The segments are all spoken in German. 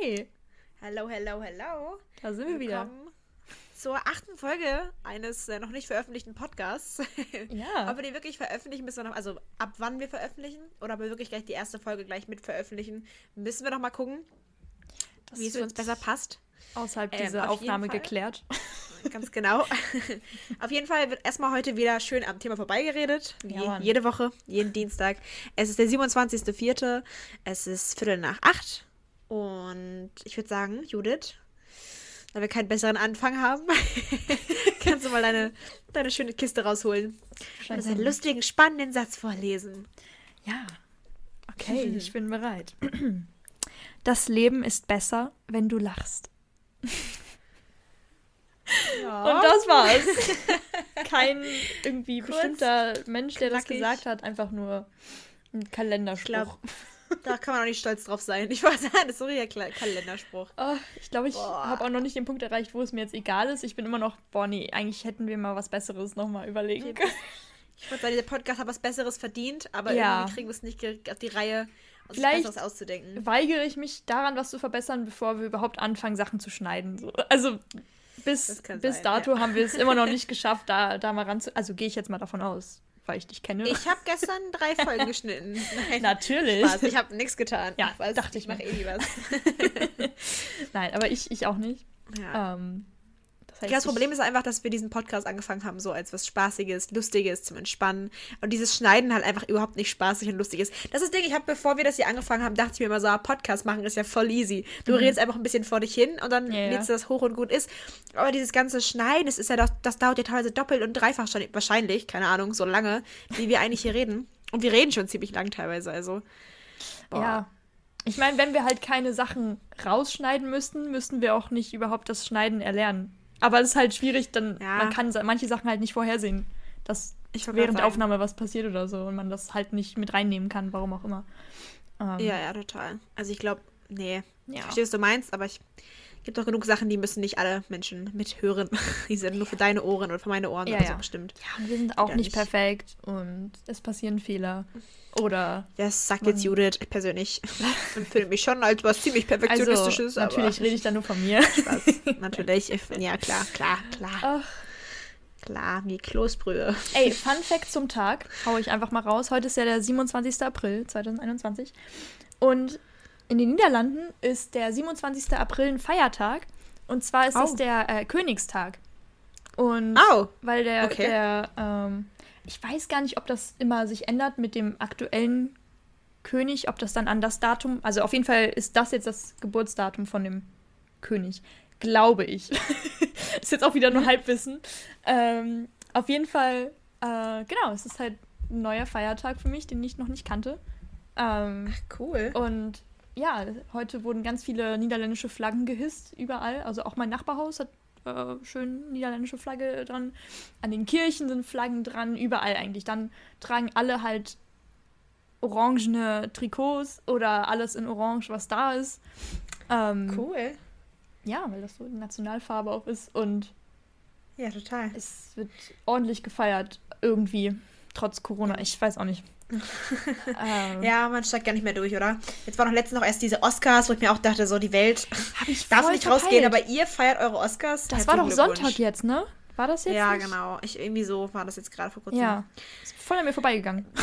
Hi. Hello, hello, hello. Da sind wir wieder. Willkommen zur achten Folge eines äh, noch nicht veröffentlichten Podcasts. Ja. Ob wir die wirklich veröffentlichen, müssen wir noch, also ab wann wir veröffentlichen oder ob wir wirklich gleich die erste Folge gleich mit veröffentlichen, müssen wir noch mal gucken, Das wie es für uns besser passt. Außerhalb Ähm, dieser Aufnahme geklärt. Ganz genau. Auf jeden Fall wird erstmal heute wieder schön am Thema vorbeigeredet. Ja, jede Woche, jeden Dienstag. Es ist der 27.04. Es ist Viertel nach acht. Und ich würde sagen, Judith, da wir keinen besseren Anfang haben, kannst du mal deine, deine schöne Kiste rausholen. Und uns einen lustigen, spannenden Satz vorlesen. Ja. Okay, ich bin bereit. Das Leben ist besser, wenn du lachst. Ja. Und das war's. Kein irgendwie Kurz, bestimmter Mensch, der das knackig. gesagt hat, einfach nur ein Kalenderspruch. glaub- Da kann man auch nicht stolz drauf sein. Ich weiß, das ist so ein Kalenderspruch. Oh, ich glaube, ich habe auch noch nicht den Punkt erreicht, wo es mir jetzt egal ist. Ich bin immer noch, boah, nee, eigentlich hätten wir mal was Besseres nochmal überlegen können. Ich würde sagen, dieser Podcast hat was Besseres verdient, aber Ja. irgendwie kriegen wir es nicht auf die Reihe, uns Vielleicht- was Besseres auszudenken. Weigere ich mich daran, was zu verbessern, bevor wir überhaupt anfangen, Sachen zu schneiden. So. Also bis, bis sein, dato haben wir es immer noch nicht geschafft, da, da mal ran zu. Also gehe ich jetzt mal davon aus, weil ich dich kenne. Ich habe gestern drei Folgen geschnitten. Nein, Natürlich. Spaß. Ich habe nichts getan. Ja, weiß, dachte ich ich mache eh nie was. Nein, aber ich, ich auch nicht. Ja. Ähm, Ja, das Problem ist einfach, dass wir diesen Podcast angefangen haben, so als was Spaßiges, Lustiges zum Entspannen. Und dieses Schneiden halt einfach überhaupt nicht spaßig und lustig ist. Das ist das Ding, ich habe, bevor wir das hier angefangen haben, dachte ich mir immer so, ah, Podcast machen ist ja voll easy. Du redest einfach ein bisschen vor dich hin und dann Mhm. Ja, lädst du das hoch und gut ist. Aber dieses ganze Schneiden, das ist ja das, das dauert ja teilweise doppelt und dreifach schon, wahrscheinlich, keine Ahnung, so lange, wie wir eigentlich hier reden. Und wir reden schon ziemlich lang teilweise, also. Boah. Ja. Ich meine, wenn wir halt keine Sachen rausschneiden müssten, müssten wir auch nicht überhaupt das Schneiden erlernen. Aber es ist halt schwierig, dann Ja. man kann manche Sachen halt nicht vorhersehen, dass Ich während der. Aufnahme was passiert oder so und man das halt nicht mit reinnehmen kann, warum auch immer. Ähm, Ja, ja, total. Also ich glaube, nee. Ich Ja. verstehe, was du meinst, aber ich gibt doch genug Sachen, die müssen nicht alle Menschen mithören. Die sind nur für deine Ohren oder für meine Ohren Ja, oder ja. so bestimmt. Ja, und wir sind auch nicht perfekt und es passieren Fehler. Oder Das sagt jetzt Judith. Ich persönlich empfinde mich schon als was ziemlich also perfektionistisches. natürlich rede ich da nur von mir. Spaß. natürlich. Ich, ja, klar, klar, klar. Ach, Klar, wie Kloßbrühe. Ey, Fun Fact zum Tag, hau ich einfach mal raus. Heute ist ja der 27. April 2021. Und in den Niederlanden ist der 27. April ein Feiertag. Und zwar ist es der äh, Königstag. Und Au. weil der, Okay. der ähm, ich weiß gar nicht, ob das immer sich ändert mit dem aktuellen König, ob das dann an das Datum, also auf jeden Fall ist das jetzt das Geburtsdatum von dem König. Glaube ich. ist jetzt auch wieder nur Halbwissen. Ähm, auf jeden Fall, äh, genau, es ist halt ein neuer Feiertag für mich, den ich noch nicht kannte. Ähm, Cool. und ja, heute wurden ganz viele niederländische Flaggen gehisst, überall. Also auch mein Nachbarhaus hat äh, schön niederländische Flagge dran. An den Kirchen sind Flaggen dran, überall eigentlich. Dann tragen alle halt orangene Trikots oder alles in Orange, was da ist. Ähm, Cool. Ja, weil das so die Nationalfarbe auch ist und Ja, total. es wird ordentlich gefeiert, irgendwie, trotz Corona. Ich weiß auch nicht. Ähm, Ja, man steigt gar nicht mehr durch, oder? Jetzt war noch letztens noch erst diese Oscars, wo ich mir auch dachte, so die Welt darf nicht rausgehen, verpeilt. aber ihr feiert eure Oscars. Das war doch. Sonntag jetzt, ne? War das jetzt? Ja, nicht? genau. Ich, irgendwie so war das jetzt gerade vor kurzem. Ja. Ist voll an mir vorbeigegangen.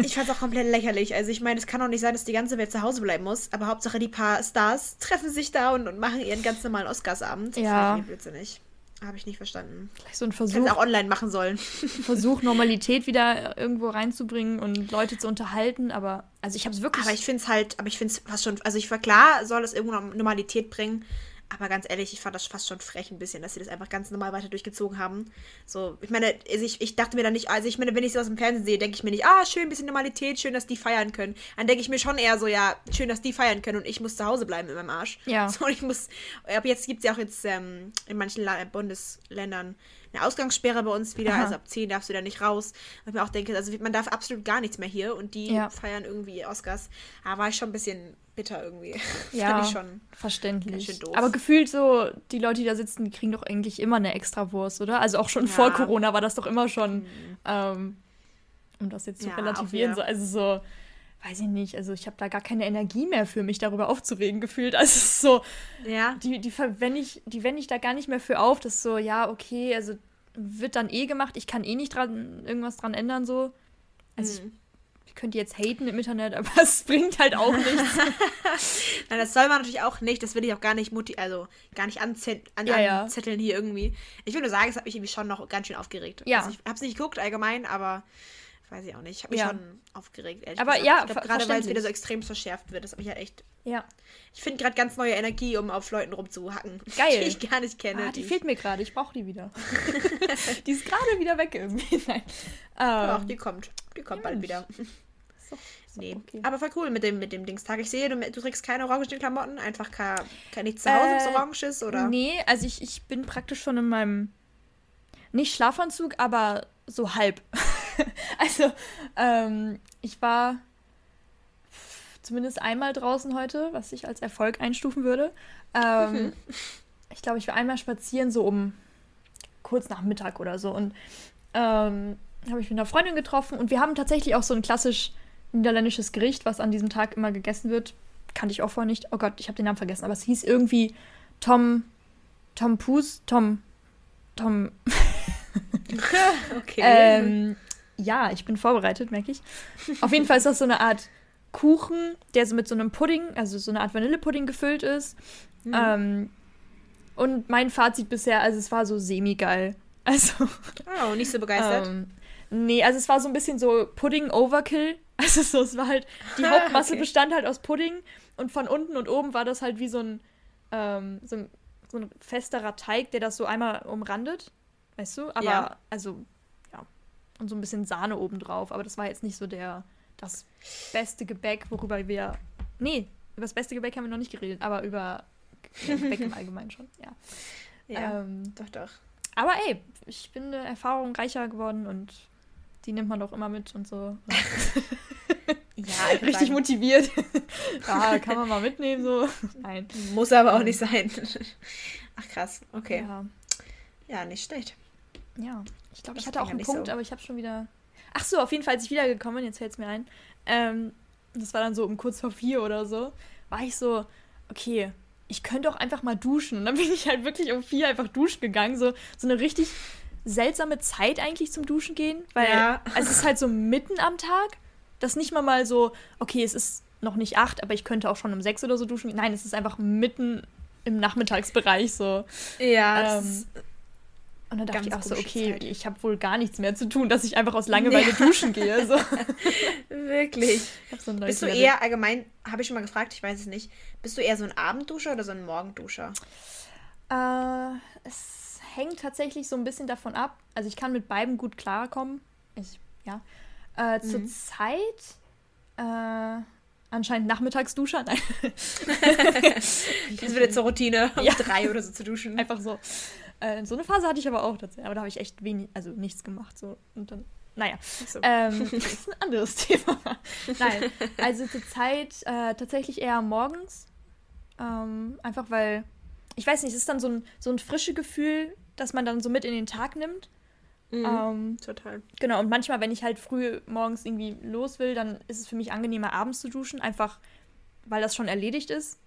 Ich fand es auch komplett lächerlich. Also ich meine, es kann doch nicht sein, dass die ganze Welt zu Hause bleiben muss. Aber Hauptsache die paar Stars treffen sich da und, und machen ihren ganz normalen Oscarsabend. Das Ja. fand ich blödsinnig. Habe ich nicht verstanden. Vielleicht so ein Versuch, sie auch online machen sollen. Versuch, Normalität wieder irgendwo reinzubringen und Leute zu unterhalten, aber also ich habe es wirklich. Aber ich finde es halt, aber ich finde es fast schon, also ich war klar, soll es irgendwo Normalität bringen. Aber ganz ehrlich, ich fand das fast schon frech ein bisschen, dass sie das einfach ganz normal weiter durchgezogen haben. So, ich meine, also ich, ich dachte mir da nicht, also ich meine, wenn ich sowas im Fernsehen sehe, denke ich mir nicht, ah, schön, ein bisschen Normalität, schön, dass die feiern können. Dann denke ich mir schon eher so, ja, schön, dass die feiern können und ich muss zu Hause bleiben in meinem Arsch. Ja. So, und ich muss, aber jetzt gibt es ja auch jetzt ähm, in manchen La Bundesländern eine Ausgangssperre bei uns wieder, Aha. also ab 10 darfst du da nicht raus. Und ich mir auch denke, also man darf absolut gar nichts mehr hier und die Ja. feiern irgendwie Oscars. Da war ich schon ein bisschen bitter irgendwie. ja, schon. verständlich. Aber gefühlt so, die Leute, die da sitzen, die kriegen doch eigentlich immer eine Extrawurst, oder? Also auch schon Ja. vor Corona war das doch immer schon, ähm, um das jetzt zu Ja, relativieren. So, also so, weiß ich nicht, also ich habe da gar keine Energie mehr für mich darüber aufzuregen gefühlt. Also es ist so, Ja. die, die verwende ich, die wende ich da gar nicht mehr für auf. Das ist so, ja, okay, also wird dann eh gemacht, ich kann eh nicht dran, irgendwas dran ändern, so. Also Hm. ich, ich könnte jetzt haten im Internet, aber es bringt halt auch nichts. Nein, das soll man natürlich auch nicht. Das will ich auch gar nicht muti also gar nicht anzett an Ja, ja. anzetteln hier irgendwie. Ich will nur sagen, es hat mich irgendwie schon noch ganz schön aufgeregt. Ja. Also ich hab's nicht geguckt allgemein, aber weiß ich auch nicht. Ich habe mich Ja. schon aufgeregt, ehrlich Aber gesagt. ja, ich gerade weil es wieder so extrem verschärft wird, das hat mich halt echt. ja. Ich finde gerade ganz neue Energie, um auf Leuten rumzuhacken. Geil. Die ich gar nicht kenne. Ah, die ich- fehlt mir gerade, ich brauche die wieder. die ist gerade wieder weg irgendwie. Nein. Ach, Ähm, die kommt. Die kommt ja, bald wieder. doch- ist doch Nee. okay. Aber voll cool mit dem, mit dem Dingstag. Ich sehe, du, du trägst keine orangen Klamotten, einfach kein, kein nichts zu Hause, Äh, was orange ist, oder? Nee, also ich, ich bin praktisch schon in meinem, nicht Schlafanzug, aber so halb. also, ähm, ich war zumindest einmal draußen heute, was ich als Erfolg einstufen würde. Ähm, Ich glaube, ich war einmal spazieren, so um kurz nach Mittag oder so. Und ähm, habe ich mit einer Freundin getroffen und wir haben tatsächlich auch so ein klassisch niederländisches Gericht, was an diesem Tag immer gegessen wird. Kannte ich auch vorher nicht. Oh Gott, ich habe den Namen vergessen, aber es hieß irgendwie Tom. Tom Pus, Tom. Tom. okay. Ähm, ja, ich bin vorbereitet, merke ich. Auf jeden Fall ist das so eine Art Kuchen, der so mit so einem Pudding, also so eine Art Vanillepudding gefüllt ist. Mhm. Ähm, und mein Fazit bisher, also es war so semi-geil. Also, oh, nicht so begeistert. ähm, nee, also es war so ein bisschen so Pudding-Overkill. Also so, es war halt, die Hauptmasse Okay. bestand halt aus Pudding und von unten und oben war das halt wie so ein, ähm, so ein, so ein festerer Teig, der das so einmal umrandet. Weißt du? Aber, Ja. also. Und so ein bisschen Sahne obendrauf. Aber das war jetzt nicht so der, das beste Gebäck, worüber wir, nee, über das beste Gebäck haben wir noch nicht geredet, aber über ja, Gebäck im Allgemeinen schon, ja. ja, Ähm, doch, doch. aber ey, ich bin eine Erfahrung reicher geworden und die nimmt man doch immer mit und so. Ja, Richtig sagen, motiviert. ja, kann man mal mitnehmen, so. Nein. muss aber auch nicht sein. Ach krass, okay. Ja, Ja, nicht schlecht. ja. Ich glaube, ich hatte auch einen Punkt, so. aber ich habe schon wieder. Ach so, auf jeden Fall, als ich wiedergekommen bin, jetzt fällt es mir ein. Ähm, das war dann so um kurz vor vier oder so, war ich so, okay, ich könnte auch einfach mal duschen. Und dann bin ich halt wirklich um vier einfach duschen gegangen. So, so eine richtig seltsame Zeit eigentlich zum Duschen gehen, weil Ja. also es ist halt so mitten am Tag, das nicht mal mal so, okay, es ist noch nicht acht, aber ich könnte auch schon um sechs oder so duschen. Nein, es ist einfach mitten im Nachmittagsbereich so. Ja, das Ähm, ist, Und dann dachte Ganz ich auch so, okay, Zeit. ich habe wohl gar nichts mehr zu tun, dass ich einfach aus Langeweile duschen gehe. So. wirklich. So ein Bist du Level. eher allgemein, habe ich schon mal gefragt, ich weiß es nicht, bist du eher so ein Abendduscher oder so ein Morgenduscher? Äh, es hängt tatsächlich so ein bisschen davon ab. Also ich kann mit beiden gut klarkommen. Ich, ja. Äh, Zur Mhm. Zeit äh, anscheinend Nachmittagsduscher. Nein. Das wird jetzt zur Routine, um Ja. drei oder so zu duschen. Einfach so. Äh, so eine Phase hatte ich aber auch tatsächlich. Aber da habe ich echt wenig, also nichts gemacht. So. Und dann, naja. So. Ähm, das ist ein anderes Thema. Nein, also zur Zeit äh, tatsächlich eher morgens. Ähm, einfach weil, ich weiß nicht, es ist dann so ein, so ein frisches Gefühl, das man dann so mit in den Tag nimmt. Mhm. Ähm, Total. genau, und manchmal, wenn ich halt früh morgens irgendwie los will, dann ist es für mich angenehmer, abends zu duschen, einfach weil das schon erledigt ist.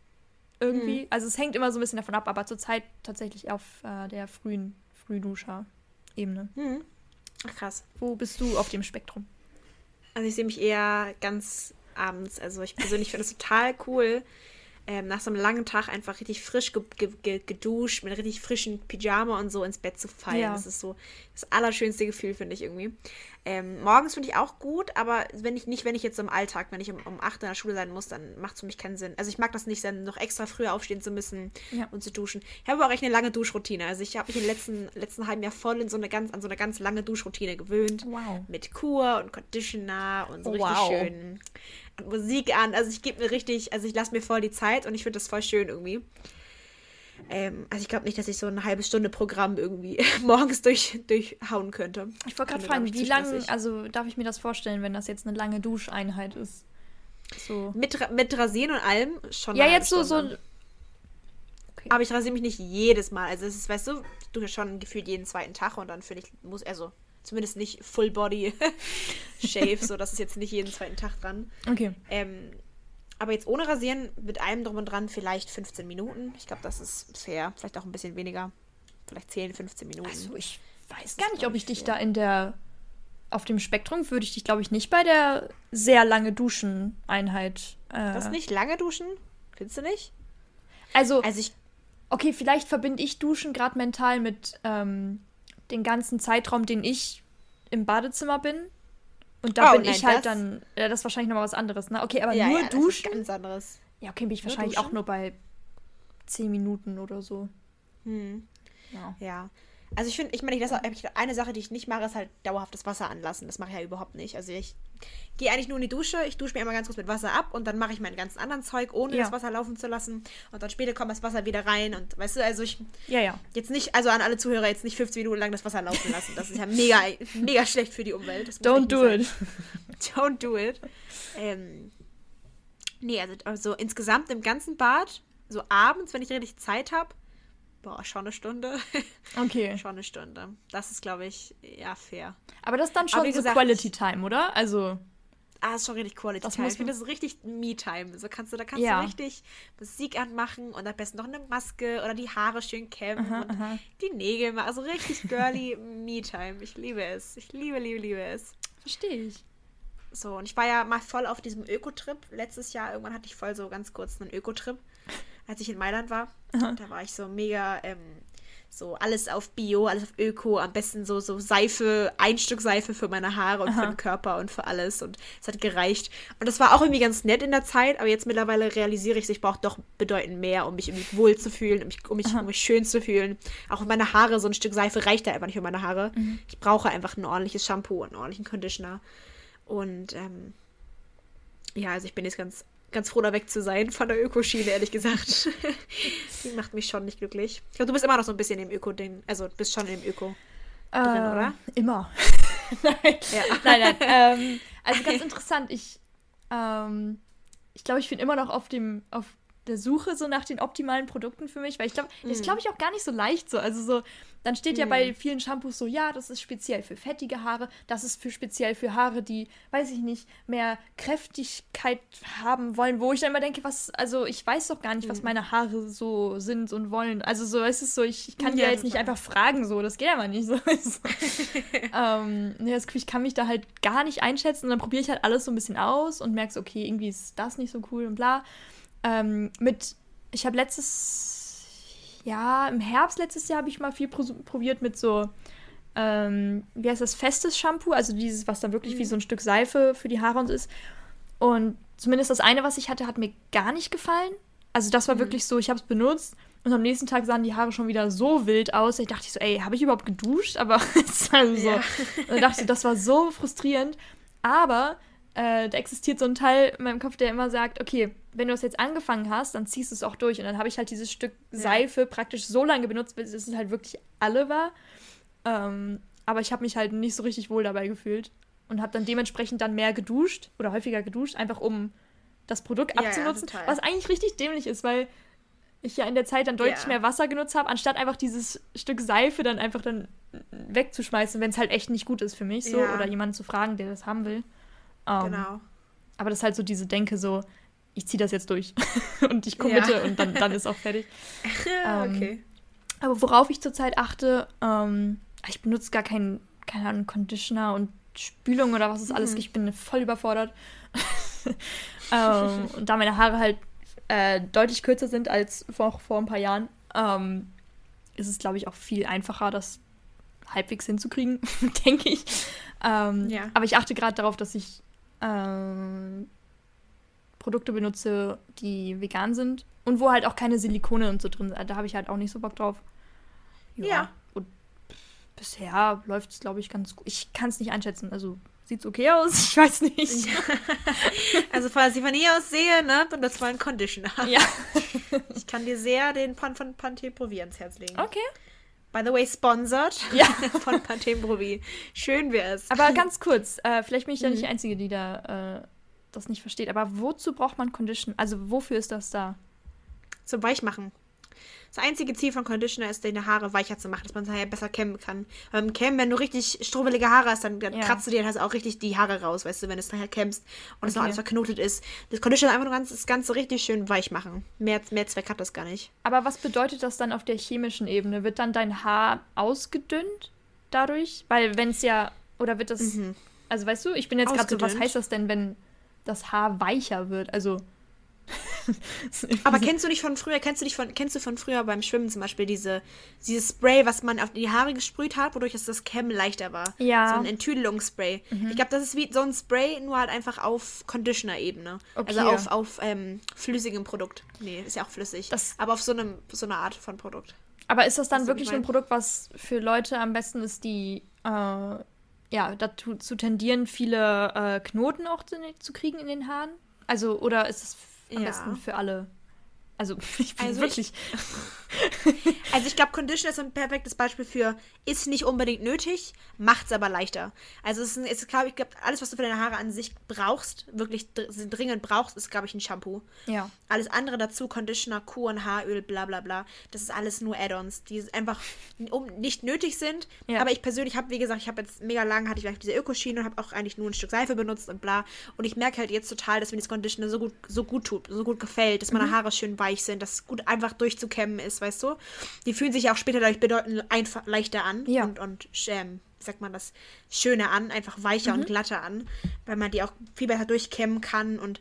Irgendwie. Also es hängt immer so ein bisschen davon ab, aber zurzeit tatsächlich auf äh, der frühen Frühduscher-Ebene. Mhm. Ach krass. Wo bist du auf dem Spektrum? Also ich sehe mich eher ganz abends. Also ich persönlich finde es total cool, ähm, nach so einem langen Tag einfach richtig frisch ge ge ge geduscht, mit richtig frischen Pyjama und so ins Bett zu fallen. Ja. Das ist so das allerschönste Gefühl, finde ich irgendwie. Ähm, morgens finde ich auch gut, aber wenn ich nicht, wenn ich jetzt im Alltag, wenn ich um, um 8 in der Schule sein muss, dann macht es für mich keinen Sinn. Also ich mag das nicht, dann noch extra früher aufstehen zu müssen Ja. und zu duschen. Ich habe aber auch echt eine lange Duschroutine. Also ich habe mich im letzten, letzten halben Jahr voll in so eine ganz, an so eine ganz lange Duschroutine gewöhnt Wow. mit Kur und Conditioner und so richtig Wow. schön und Musik an. Also ich gebe mir richtig, also ich lasse mir voll die Zeit und ich finde das voll schön irgendwie. Ähm, also ich glaube nicht, dass ich so eine halbe Stunde Programm irgendwie morgens durch, durchhauen könnte. Ich wollte gerade fragen, wie lange, also darf ich mir das vorstellen, wenn das jetzt eine lange Duscheinheit ist? So. Mit, mit Rasieren und allem schon. Ja, jetzt so, so. Stunde. Aber ich rasiere mich nicht jedes Mal. Also es ist, weißt du, du hast schon gefühlt jeden zweiten Tag und dann finde ich, muss, also Zumindest nicht Full Body Shave, so das ist jetzt nicht jeden zweiten Tag dran. Okay. Ähm, aber jetzt ohne Rasieren, mit allem drum und dran, vielleicht 15 Minuten. Ich glaube, das ist fair. Vielleicht auch ein bisschen weniger. Vielleicht 10, 15 Minuten. Also ich weiß gar nicht, ob ich dich da in der auf dem Spektrum würde ich dich, glaube ich, nicht bei der sehr lange Duschen-Einheit. Äh, das nicht lange duschen? Findest du nicht? Also, Also ich. okay, vielleicht verbinde ich Duschen gerade mental mit ähm, den ganzen Zeitraum, den ich im Badezimmer bin. Und da Oh, bin nein, ich halt das- dann, ja, das ist wahrscheinlich nochmal was anderes, ne? Okay, aber ja, nur ja, das duschen? ist ganz anderes. Ja, okay, bin ich Nur wahrscheinlich auch duschen? nur bei 10 Minuten oder so. Hm. Ja. Ja. Also ich finde, ich meine, eine Sache, die ich nicht mache, ist halt dauerhaftes Wasser anlassen. Das mache ich ja überhaupt nicht. Also ich gehe eigentlich nur in die Dusche, ich dusche mir immer ganz kurz mit Wasser ab und dann mache ich meinen ganzen anderen Zeug, ohne Ja. das Wasser laufen zu lassen. Und dann später kommt das Wasser wieder rein und weißt du, also ich Ja, ja. jetzt nicht, also an alle Zuhörer jetzt nicht 15 Minuten lang das Wasser laufen lassen. Das ist ja mega, mega schlecht für die Umwelt. Don't do nicht it. sein. Don't do it. Ähm, nee, also, also insgesamt im ganzen Bad, so abends, wenn ich richtig Zeit habe, boah, schon eine Stunde. Okay. Schon eine Stunde. Das ist, glaube ich, ja, fair. Aber das ist dann schon so gesagt, Quality Time, oder? Also, Ah, ist schon richtig Quality Das Time. muss Ich finde, das ist richtig Me-Time. So kannst du, da kannst Ja. du richtig Musik anmachen und am besten noch eine Maske oder die Haare schön kämmen Aha, und aha. die Nägel machen. Also richtig girly Me-Time. Ich liebe es. Ich liebe, liebe, liebe es. verstehe ich. So, und ich war ja mal voll auf diesem Öko-Trip. Letztes Jahr, irgendwann hatte ich voll so ganz kurz einen Öko-Trip, als ich in Mailand war. Aha. Da war ich so mega, ähm, so alles auf Bio, alles auf Öko, am besten so, so Seife, ein Stück Seife für meine Haare und für Aha. den Körper und für alles. Und es hat gereicht. Und das war auch irgendwie ganz nett in der Zeit, aber jetzt mittlerweile realisiere ich, ich brauche doch bedeutend mehr, um mich irgendwie wohl zu fühlen, um mich, um, mich, um mich schön zu fühlen. Auch meine Haare, so ein Stück Seife reicht da einfach nicht für meine Haare. Mhm. Ich brauche einfach ein ordentliches Shampoo und einen ordentlichen Conditioner. Und ähm, ja, also ich bin jetzt ganz, ganz froh, da weg zu sein von der Ökoschiene, ehrlich gesagt. Die macht mich schon nicht glücklich. Ich glaube, du bist immer noch so ein bisschen im Öko-Ding. Also du bist schon im Öko. Drin, oder? Äh, Immer. nein. Ja. nein, nein. Ähm, also ganz interessant. Ich, ähm, ich glaube, ich bin immer noch auf dem, auf der Suche so nach den optimalen Produkten für mich, weil ich glaube, das ist, Mhm. glaube ich, auch gar nicht so leicht so. Also so, dann steht ja bei vielen Shampoos so, ja, das ist speziell für fettige Haare, das ist für speziell für Haare, die, weiß ich nicht, mehr Kräftigkeit haben wollen, wo ich dann immer denke, was, also ich weiß doch gar nicht, Mhm. was meine Haare so sind und wollen. Also so, es ist so, ich, ich kann dir Ja, jetzt nicht einfach fragen, so, das geht aber nicht so. ähm, das Gefühl, ich kann mich da halt gar nicht einschätzen und dann probiere ich halt alles so ein bisschen aus und merke so, okay, irgendwie ist das nicht so cool und bla. Ähm, mit, ich habe letztes, ja, im Herbst letztes Jahr habe ich mal viel probiert mit so, ähm, wie heißt das, festes Shampoo, also dieses, was dann wirklich wie so ein Stück Seife für die Haare und so ist. Und zumindest das eine, was ich hatte, hat mir gar nicht gefallen. Also das war wirklich so, ich habe es benutzt und am nächsten Tag sahen die Haare schon wieder so wild aus. Ich dachte so, ey, habe ich überhaupt geduscht? Aber es war so. Ja. Und ich dachte, das war so frustrierend. Aber äh, da existiert so ein Teil in meinem Kopf, der immer sagt, okay, wenn du es jetzt angefangen hast, dann ziehst du es auch durch. Und dann habe ich halt dieses Stück Ja. Seife praktisch so lange benutzt, bis es halt wirklich alle war. Ähm, aber ich habe mich halt nicht so richtig wohl dabei gefühlt. Und habe dann dementsprechend dann mehr geduscht oder häufiger geduscht, einfach um das Produkt Ja, ja, abzunutzen. total. was eigentlich richtig dämlich ist, weil ich ja in der Zeit dann deutlich Ja. mehr Wasser genutzt habe, anstatt einfach dieses Stück Seife dann einfach dann wegzuschmeißen, wenn es halt echt nicht gut ist für mich so Ja. oder jemanden zu fragen, der das haben will. Ähm, Genau. Aber das ist halt so diese Denke so, ich ziehe das jetzt durch und ich committe Ja. und dann, dann ist auch fertig. Ähm, okay. Aber worauf ich zurzeit achte, ähm, ich benutze gar keinen, keine Ahnung, Conditioner und Spülung oder was es alles Mhm. Ich bin voll überfordert. ähm, und da meine Haare halt äh, deutlich kürzer sind als vor, vor ein paar Jahren, ähm, ist es, glaube ich, auch viel einfacher, das halbwegs hinzukriegen, denke ich. Ähm, Ja. Aber ich achte gerade darauf, dass ich ähm, Produkte benutze, die vegan sind und wo halt auch keine Silikone und so drin sind. Da habe ich halt auch nicht so Bock drauf. Ja. Und bisher läuft es, glaube ich, ganz gut. Ich kann es nicht einschätzen. Also sieht's okay aus? Ich weiß nicht. Also, falls ich von hier aus sehe, ne, benutzt mal einen Conditioner. Ja. Ich kann dir sehr den Pan von Pantene Provi ans Herz legen. Okay. By the way, sponsored Ja. von Pantene Provi. Schön wär's. Aber ganz kurz, äh, vielleicht bin ich ja nicht Mhm. die Einzige, die da äh, das nicht versteht. Aber wozu braucht man Condition? Also wofür ist das da? Zum Weichmachen. Das einzige Ziel von Conditioner ist, deine Haare weicher zu machen, dass man nachher besser kämmen kann. Beim Kämmen, wenn du richtig strubbelige Haare hast, dann, dann Ja. kratzt du dir halt auch richtig die Haare raus, weißt du, wenn du es nachher kämmst und es noch alles verknotet ist. Das Conditioner einfach nur ganz, das Ganze richtig schön weich machen. Mehr, mehr Zweck hat das gar nicht. Aber was bedeutet das dann auf der chemischen Ebene? Wird dann dein Haar ausgedünnt dadurch? Weil wenn es ja, oder wird das, Mhm. also weißt du, ich bin jetzt gerade so, was heißt das denn, wenn das Haar weicher wird? Also. Aber kennst du nicht von früher, kennst du nicht von, kennst du von früher beim Schwimmen zum Beispiel diese, dieses Spray, was man auf die Haare gesprüht hat, wodurch es das Kämmen leichter war? Ja. So ein Enttüdelungsspray. Ich glaube, das ist wie so ein Spray, nur halt einfach auf Conditioner-Ebene. Okay. Also auf, auf ähm, flüssigem Produkt. Nee, ist ja auch flüssig. Das- aber auf so, einem, so einer Art von Produkt. Aber ist das dann wie wirklich ich ein? Produkt, was für Leute am besten ist, die äh, ja dazu zu tendieren, viele äh, Knoten auch zu, zu kriegen in den Haaren? Also, oder ist es am Ja. besten für alle? Also, ich bin Also ich- wirklich. Also ich glaube, Conditioner ist ein perfektes Beispiel für, ist nicht unbedingt nötig, macht es aber leichter. Also es ist, glaube ich, glaub, alles, was du für deine Haare an sich brauchst, wirklich dr dringend brauchst, ist, glaube ich, ein Shampoo. ja. Alles andere dazu, Conditioner, Kuren, Haaröl, bla bla bla, das ist alles nur Add-ons, die einfach um, nicht nötig sind. Ja. Aber ich persönlich habe, wie gesagt, ich habe jetzt mega lang, hatte ich vielleicht diese Ökoschiene und habe auch eigentlich nur ein Stück Seife benutzt und bla. Und ich merke halt jetzt total, dass mir das Conditioner so gut, so gut tut, so gut gefällt, dass meine Haare schön weich sind, dass es gut einfach durchzukämmen ist, weißt du? Die fühlen sich auch später dadurch bedeutend einfach leichter an Ja. und, und ähm, sagt man das, schöner an, einfach weicher und glatter an, weil man die auch viel besser durchkämmen kann und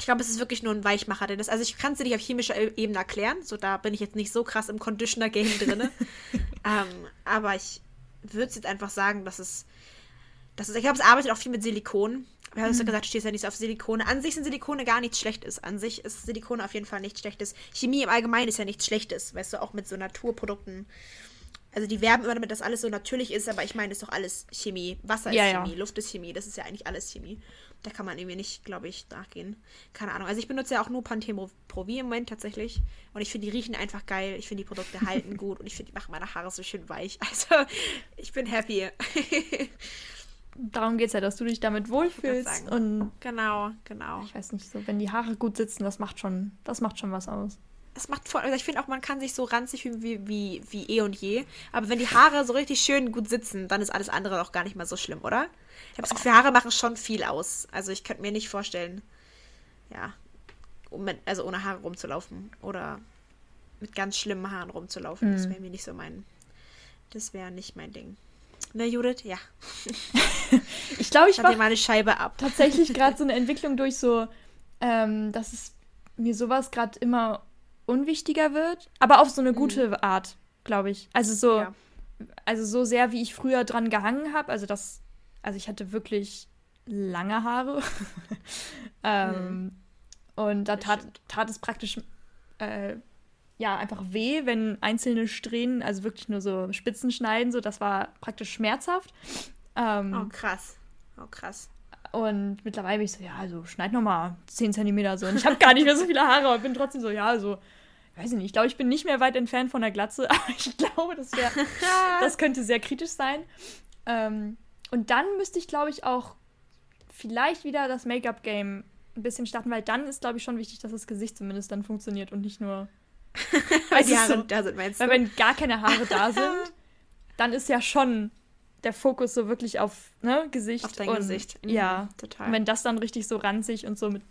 ich glaube, es ist wirklich nur ein Weichmacher. Denn das, also ich kann es dir nicht auf chemischer E- Ebene erklären. So, da bin ich jetzt nicht so krass im Conditioner-Game drin. ähm, aber ich würde jetzt einfach sagen, dass es. Dass es ich glaube, es arbeitet auch viel mit Silikon. Wir haben es ja gesagt, du stehst ja nicht so auf Silikone. An sich sind Silikone gar nichts Schlechtes. An sich ist Silikone auf jeden Fall nichts Schlechtes. Chemie im Allgemeinen ist ja nichts Schlechtes. Weißt du, auch mit so Naturprodukten. Also die werben immer damit, dass alles so natürlich ist, aber ich meine, ist doch alles Chemie. Wasser Ja, ist ja. Chemie, Luft ist Chemie, das ist ja eigentlich alles Chemie. Da kann man irgendwie nicht, glaube ich, nachgehen. Keine Ahnung. Also ich benutze ja auch nur Pantene Pro V im Moment tatsächlich. Und ich finde, die riechen einfach geil. Ich finde, die Produkte halten gut und ich finde, die machen meine Haare so schön weich. Also ich bin happy. Darum geht es ja, dass du dich damit wohlfühlst. Und genau, genau. ich weiß nicht, so, wenn die Haare gut sitzen, das macht schon, das macht schon was aus. Das macht voll. Also ich finde auch, man kann sich so ranzig fühlen wie, wie, wie eh und je. Aber wenn die Haare so richtig schön gut sitzen, dann ist alles andere auch gar nicht mal so schlimm, oder? Ich habe das Gefühl, Haare machen schon viel aus. Also ich könnte mir nicht vorstellen, ja, um also ohne Haare rumzulaufen. Oder mit ganz schlimmen Haaren rumzulaufen. Das wäre mir nicht so mein. Das wäre nicht mein Ding. Ne, Judith? Ja. Ich glaube, ich Schau dir mache mal eine Scheibe ab. tatsächlich gerade so eine Entwicklung durch, so, ähm, dass es mir sowas gerade immer unwichtiger wird, aber auf so eine gute Art, glaube ich. Also so, Ja. also so sehr, wie ich früher dran gehangen habe. Also das, also ich hatte wirklich lange Haare. ähm, Und da tat, tat es praktisch äh, ja einfach weh, wenn einzelne Strähnen, also wirklich nur so Spitzen schneiden, so das war praktisch schmerzhaft. Ähm, Oh, krass. Oh, krass. Und mittlerweile bin ich so, ja, also schneid noch mal 10 Zentimeter so. Und ich habe gar nicht mehr so viele Haare, aber bin trotzdem so, ja, also, weiß ich nicht. Ich glaube, ich bin nicht mehr weit entfernt von der Glatze, aber ich glaube, das wäre, das könnte sehr kritisch sein. Ähm, und dann müsste ich, glaube ich, auch vielleicht wieder das Make-up-Game ein bisschen starten, weil dann ist, glaube ich, schon wichtig, dass das Gesicht zumindest dann funktioniert und nicht nur. Weil Es die Haare so, da sind, meinst weil du? wenn gar keine Haare da sind, dann ist ja schon der Fokus so wirklich auf ne, Gesicht. Auf dein und, Gesicht. Mhm, Ja, total. Und wenn das dann richtig so ranzig und so mit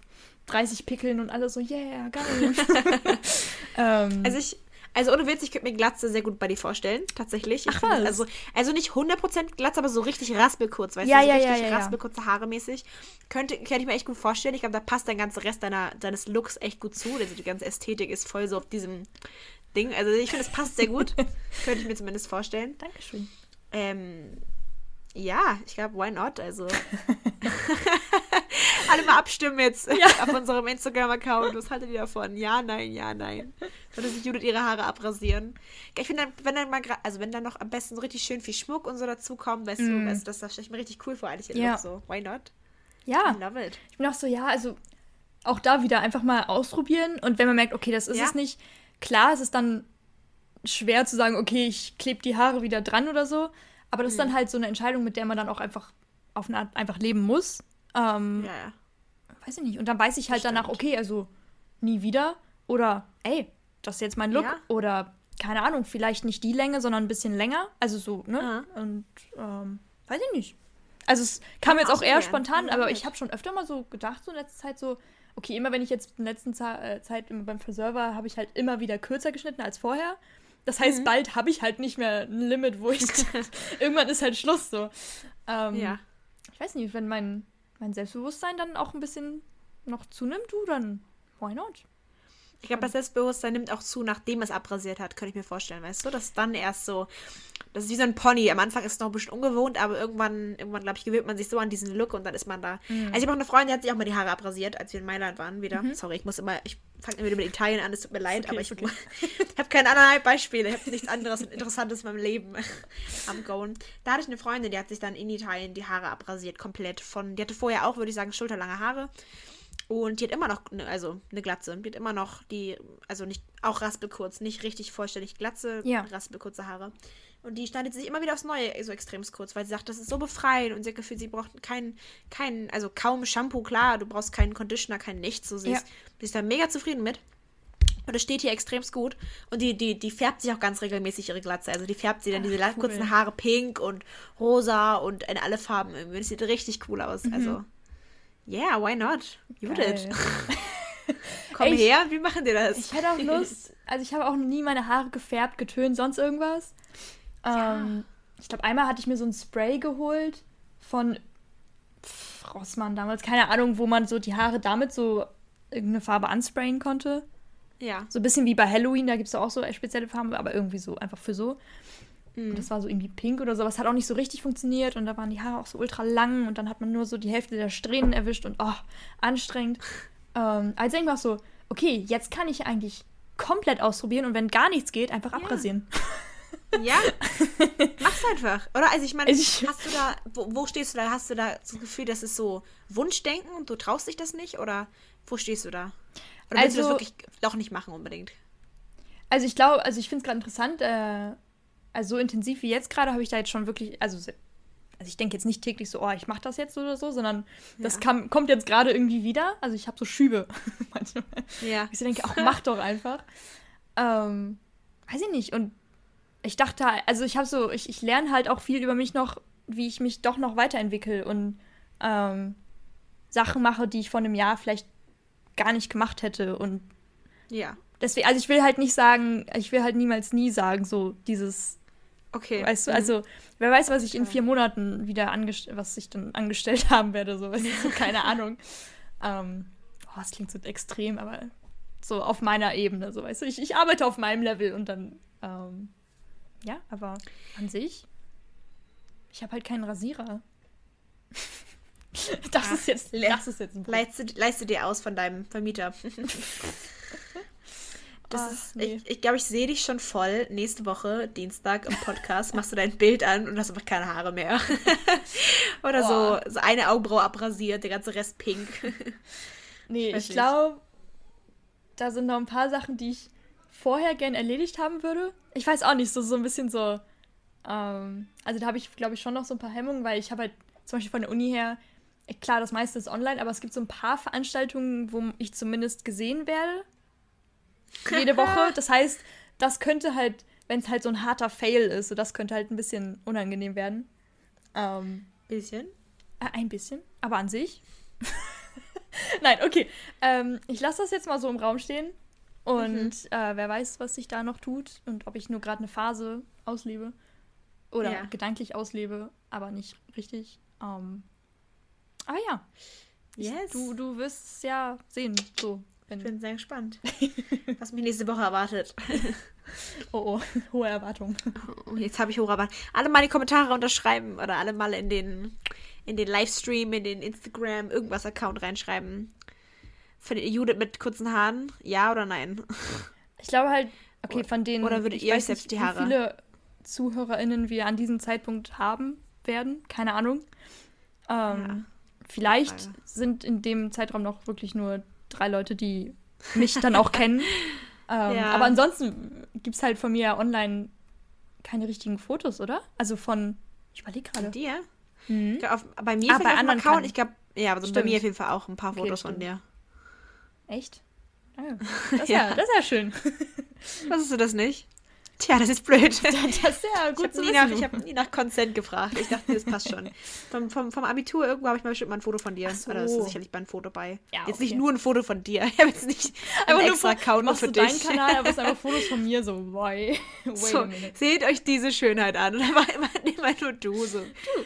30 Pickeln und alles so, yeah, geil. ähm, Also ich, also ohne Witz, ich könnte mir Glatze sehr gut bei dir vorstellen, tatsächlich. Ich Ach, was? also, also nicht 100% Glatze, aber so richtig raspelkurz, weißt Ja, du, so ja, ja, richtig ja, ja. raspelkurze Haare mäßig. Könnte, könnte ich mir echt gut vorstellen. Ich glaube, da passt dein ganzer Rest deiner, deines Looks echt gut zu. Also die ganze Ästhetik ist voll so auf diesem Ding. Also ich finde, es passt sehr gut. könnte ich mir zumindest vorstellen. Dankeschön. Ähm, ja, ich glaube, why not? Also. Alle mal abstimmen jetzt auf unserem Instagram-Account. Was haltet ihr davon? Ja, nein, ja, nein. Sollte sich Judith ihre Haare abrasieren? Ja, Ich finde, wenn dann mal also wenn dann noch am besten so richtig schön viel Schmuck und so dazukommt, weißt du, weißt, das, das stelle ich mir richtig cool vor, eigentlich. Mm. Ja. Look So, why not? Ja, I love it. ich bin auch so, ja, also auch da wieder einfach mal ausprobieren und wenn man merkt, okay, das ist Ja. es nicht, klar, es ist dann schwer zu sagen, okay, ich klebe die Haare wieder dran oder so, aber das ist Mhm. dann halt so eine Entscheidung, mit der man dann auch einfach auf eine Art einfach leben muss. Ähm, Ja, ja. weiß ich nicht. Und dann weiß ich halt Das danach, okay, also nie wieder. Oder, ey, das ist jetzt mein Look. Ja. Oder, keine Ahnung, vielleicht nicht die Länge, sondern ein bisschen länger. Also so, ne? Aha. Und, ähm, weiß ich nicht. Also es kam jetzt auch eher spontan, Ja, aber ich habe schon öfter mal so gedacht, so in letzter Zeit so, okay, immer wenn ich jetzt in letzter äh, Zeit immer beim Friseur war, habe ich halt immer wieder kürzer geschnitten als vorher. Das Mhm. heißt, bald habe ich halt nicht mehr ein Limit, wo ich irgendwann ist halt Schluss so. Ähm, Ja. Ich weiß nicht, wenn mein, mein Selbstbewusstsein dann auch ein bisschen noch zunimmt, du, dann why not? Ich glaube, das Selbstbewusstsein nimmt auch zu, nachdem es abrasiert hat, könnte ich mir vorstellen, weißt du? Das ist dann erst so. Das ist wie so ein Pony. Am Anfang ist es noch ein bisschen ungewohnt, aber irgendwann, irgendwann glaube ich, gewöhnt man sich so an diesen Look und dann ist man da. Mhm. Also ich habe auch eine Freundin, die hat sich auch mal die Haare abrasiert, als wir in Mailand waren wieder. Sorry, ich muss immer, ich fange immer wieder mit Italien an, es tut mir leid, okay, aber ich, okay. habe keine anderen Beispiele. Ich habe nichts anderes und Interessantes in meinem Leben am Goen. Da hatte ich eine Freundin, die hat sich dann in Italien die Haare abrasiert, komplett von. Die hatte vorher auch, würde ich sagen, schulterlange Haare. Und die hat immer noch, ne, also eine Glatze. Die hat immer noch die, also nicht, auch raspelkurz, nicht richtig vollständig Glatze, Ja. raspelkurze Haare. Und die schneidet sich immer wieder aufs Neue, so extremst kurz, weil sie sagt, das ist so befreiend und sie hat Gefühl, sie braucht keinen, keinen, also kaum Shampoo, klar, du brauchst keinen Conditioner, kein nichts. So, sie, Ja. ist, sie ist da mega zufrieden mit. Und das steht hier extremst gut. Und die, die, die färbt sich auch ganz regelmäßig ihre Glatze. Also die färbt sie dann diese la- cool. kurzen Haare pink und rosa und in alle Farben irgendwie. Das sieht richtig cool aus. Also, yeah, why not? Judith, komm Ich- her, wie machen dir das? Ich hätte auch Lust, also ich habe auch nie meine Haare gefärbt, getönt, sonst irgendwas. Ähm, ich glaube, einmal hatte ich mir so ein Spray geholt von pff, Rossmann damals, keine Ahnung, wo man so die Haare damit so irgendeine Farbe ansprayen konnte. ja. So ein bisschen wie bei Halloween, da gibt es auch so spezielle Farben, aber irgendwie so einfach für so. Mhm. Und das war so irgendwie pink oder so, aber es hat auch nicht so richtig funktioniert und da waren die Haare auch so ultra lang und dann hat man nur so die Hälfte der Strähnen erwischt und oh, anstrengend. Ähm, also auch so, okay, jetzt kann ich eigentlich komplett ausprobieren und wenn gar nichts geht, einfach abrasieren. Ja, mach's einfach. Oder? Also ich meine, Also hast du da, wo, wo stehst du da? Hast du da das Gefühl, das ist so Wunschdenken und du traust dich das nicht? Oder wo stehst du da? Oder willst du das Also- wirklich doch nicht machen unbedingt? Also ich glaube, also ich finde es gerade interessant, äh, also so intensiv wie jetzt gerade habe ich da jetzt schon wirklich, also, also ich denke jetzt nicht täglich so, oh, ich mache das jetzt oder so, sondern das Ja. kam, kommt jetzt gerade irgendwie wieder. Also ich habe so Schübe manchmal. Ja. Ich so denke, auch mach doch einfach. Ähm, weiß ich nicht. Und ich dachte, also ich habe so, ich, ich lerne halt auch viel über mich noch, wie ich mich doch noch weiterentwickle und ähm, Sachen mache, die ich vor einem Jahr vielleicht gar nicht gemacht hätte. Und Ja. deswegen, also ich will halt nicht sagen, ich will halt niemals nie sagen, so dieses, Okay. weißt du, Mhm. also wer weiß, was ich in vier Monaten wieder angestellt, was ich dann angestellt haben werde, so, weißt du, keine Ahnung. Ähm, oh, das klingt so extrem, aber so auf meiner Ebene, so, weißt du, ich, ich arbeite auf meinem Level und dann, ähm, ja, aber an sich, ich habe halt keinen Rasierer. das Ach, ist jetzt, das ist jetzt ein Problem. Leiste, leiste dir aus von deinem Vermieter. Das Ach, ist, nee. ich, ich glaube, ich sehe dich schon voll nächste Woche, Dienstag im Podcast, machst du dein Bild an und hast einfach keine Haare mehr. Oder Boah. so, so eine Augenbraue abrasiert, der ganze Rest pink. Nee, Ich ich glaube, da sind noch ein paar Sachen, die ich vorher gern erledigt haben würde. Ich weiß auch nicht, so, so ein bisschen so. Ähm, also da habe ich, glaube ich, schon noch so ein paar Hemmungen, weil ich habe halt zum Beispiel von der Uni her, klar, das meiste ist online, aber es gibt so ein paar Veranstaltungen, wo ich zumindest gesehen werde. Jede Woche. Das heißt, das könnte halt, wenn es halt so ein harter Fail ist, so das könnte halt ein bisschen unangenehm werden. Ähm, Bisschen. äh, ein bisschen, aber an sich. Nein, okay. Ähm, ich lasse das jetzt mal so im Raum stehen. Und äh, wer weiß, was sich da noch tut und ob ich nur gerade eine Phase auslebe. Oder Ja. gedanklich auslebe, aber nicht richtig. Ähm, aber ja, Yes. du, du wirst es ja sehen. So, wenn, Ich bin sehr gespannt, was mich nächste Woche erwartet. oh, oh, hohe Erwartungen. Und jetzt habe ich Hochrabatt. Alle mal die Kommentare unterschreiben oder alle mal in den, in den Livestream, in den Instagram, irgendwas Account reinschreiben. Findet ihr Judith mit kurzen Haaren? Ja oder nein? Ich glaube halt, okay, von denen. Oder würdet ich ihr euch weiß selbst nicht, die wie Haare- viele ZuhörerInnen wir an diesem Zeitpunkt haben werden? Keine Ahnung. Ähm, vielleicht Frage. sind in dem Zeitraum noch wirklich nur drei Leute, die mich dann auch kennen. Ähm, Ja. Aber ansonsten gibt es halt von mir online keine richtigen Fotos, oder? Also von. Ich überlege gerade. Von dir? Mhm. Glaub, auf, bei mir Ah, bei auf anderen Account. Ich glaube, ja, also bei mir auf jeden Fall auch ein paar Okay, Fotos von stimmt. dir. Echt? Ah, ja. Das, ist ja. Ja. das ist ja schön. Wusstest du das nicht? Tja, das ist blöd. Das ist ja gut ich zu habe nie, nach- ich hab nie nach Consent gefragt. Ich dachte, das passt schon. Vom, vom, vom Abitur irgendwo habe ich mal bestimmt mal ein Foto von dir. So. Oder ist sicherlich mal ein Foto bei. Ja, jetzt okay. nicht nur ein Foto von dir. Ich habe jetzt nicht einen nur extra Account nur machst für du deinen dich. Kanal, aber es sind einfach Fotos von mir, so, why? Wait So, seht euch diese Schönheit an. Und da war immer, immer nur du so. Du,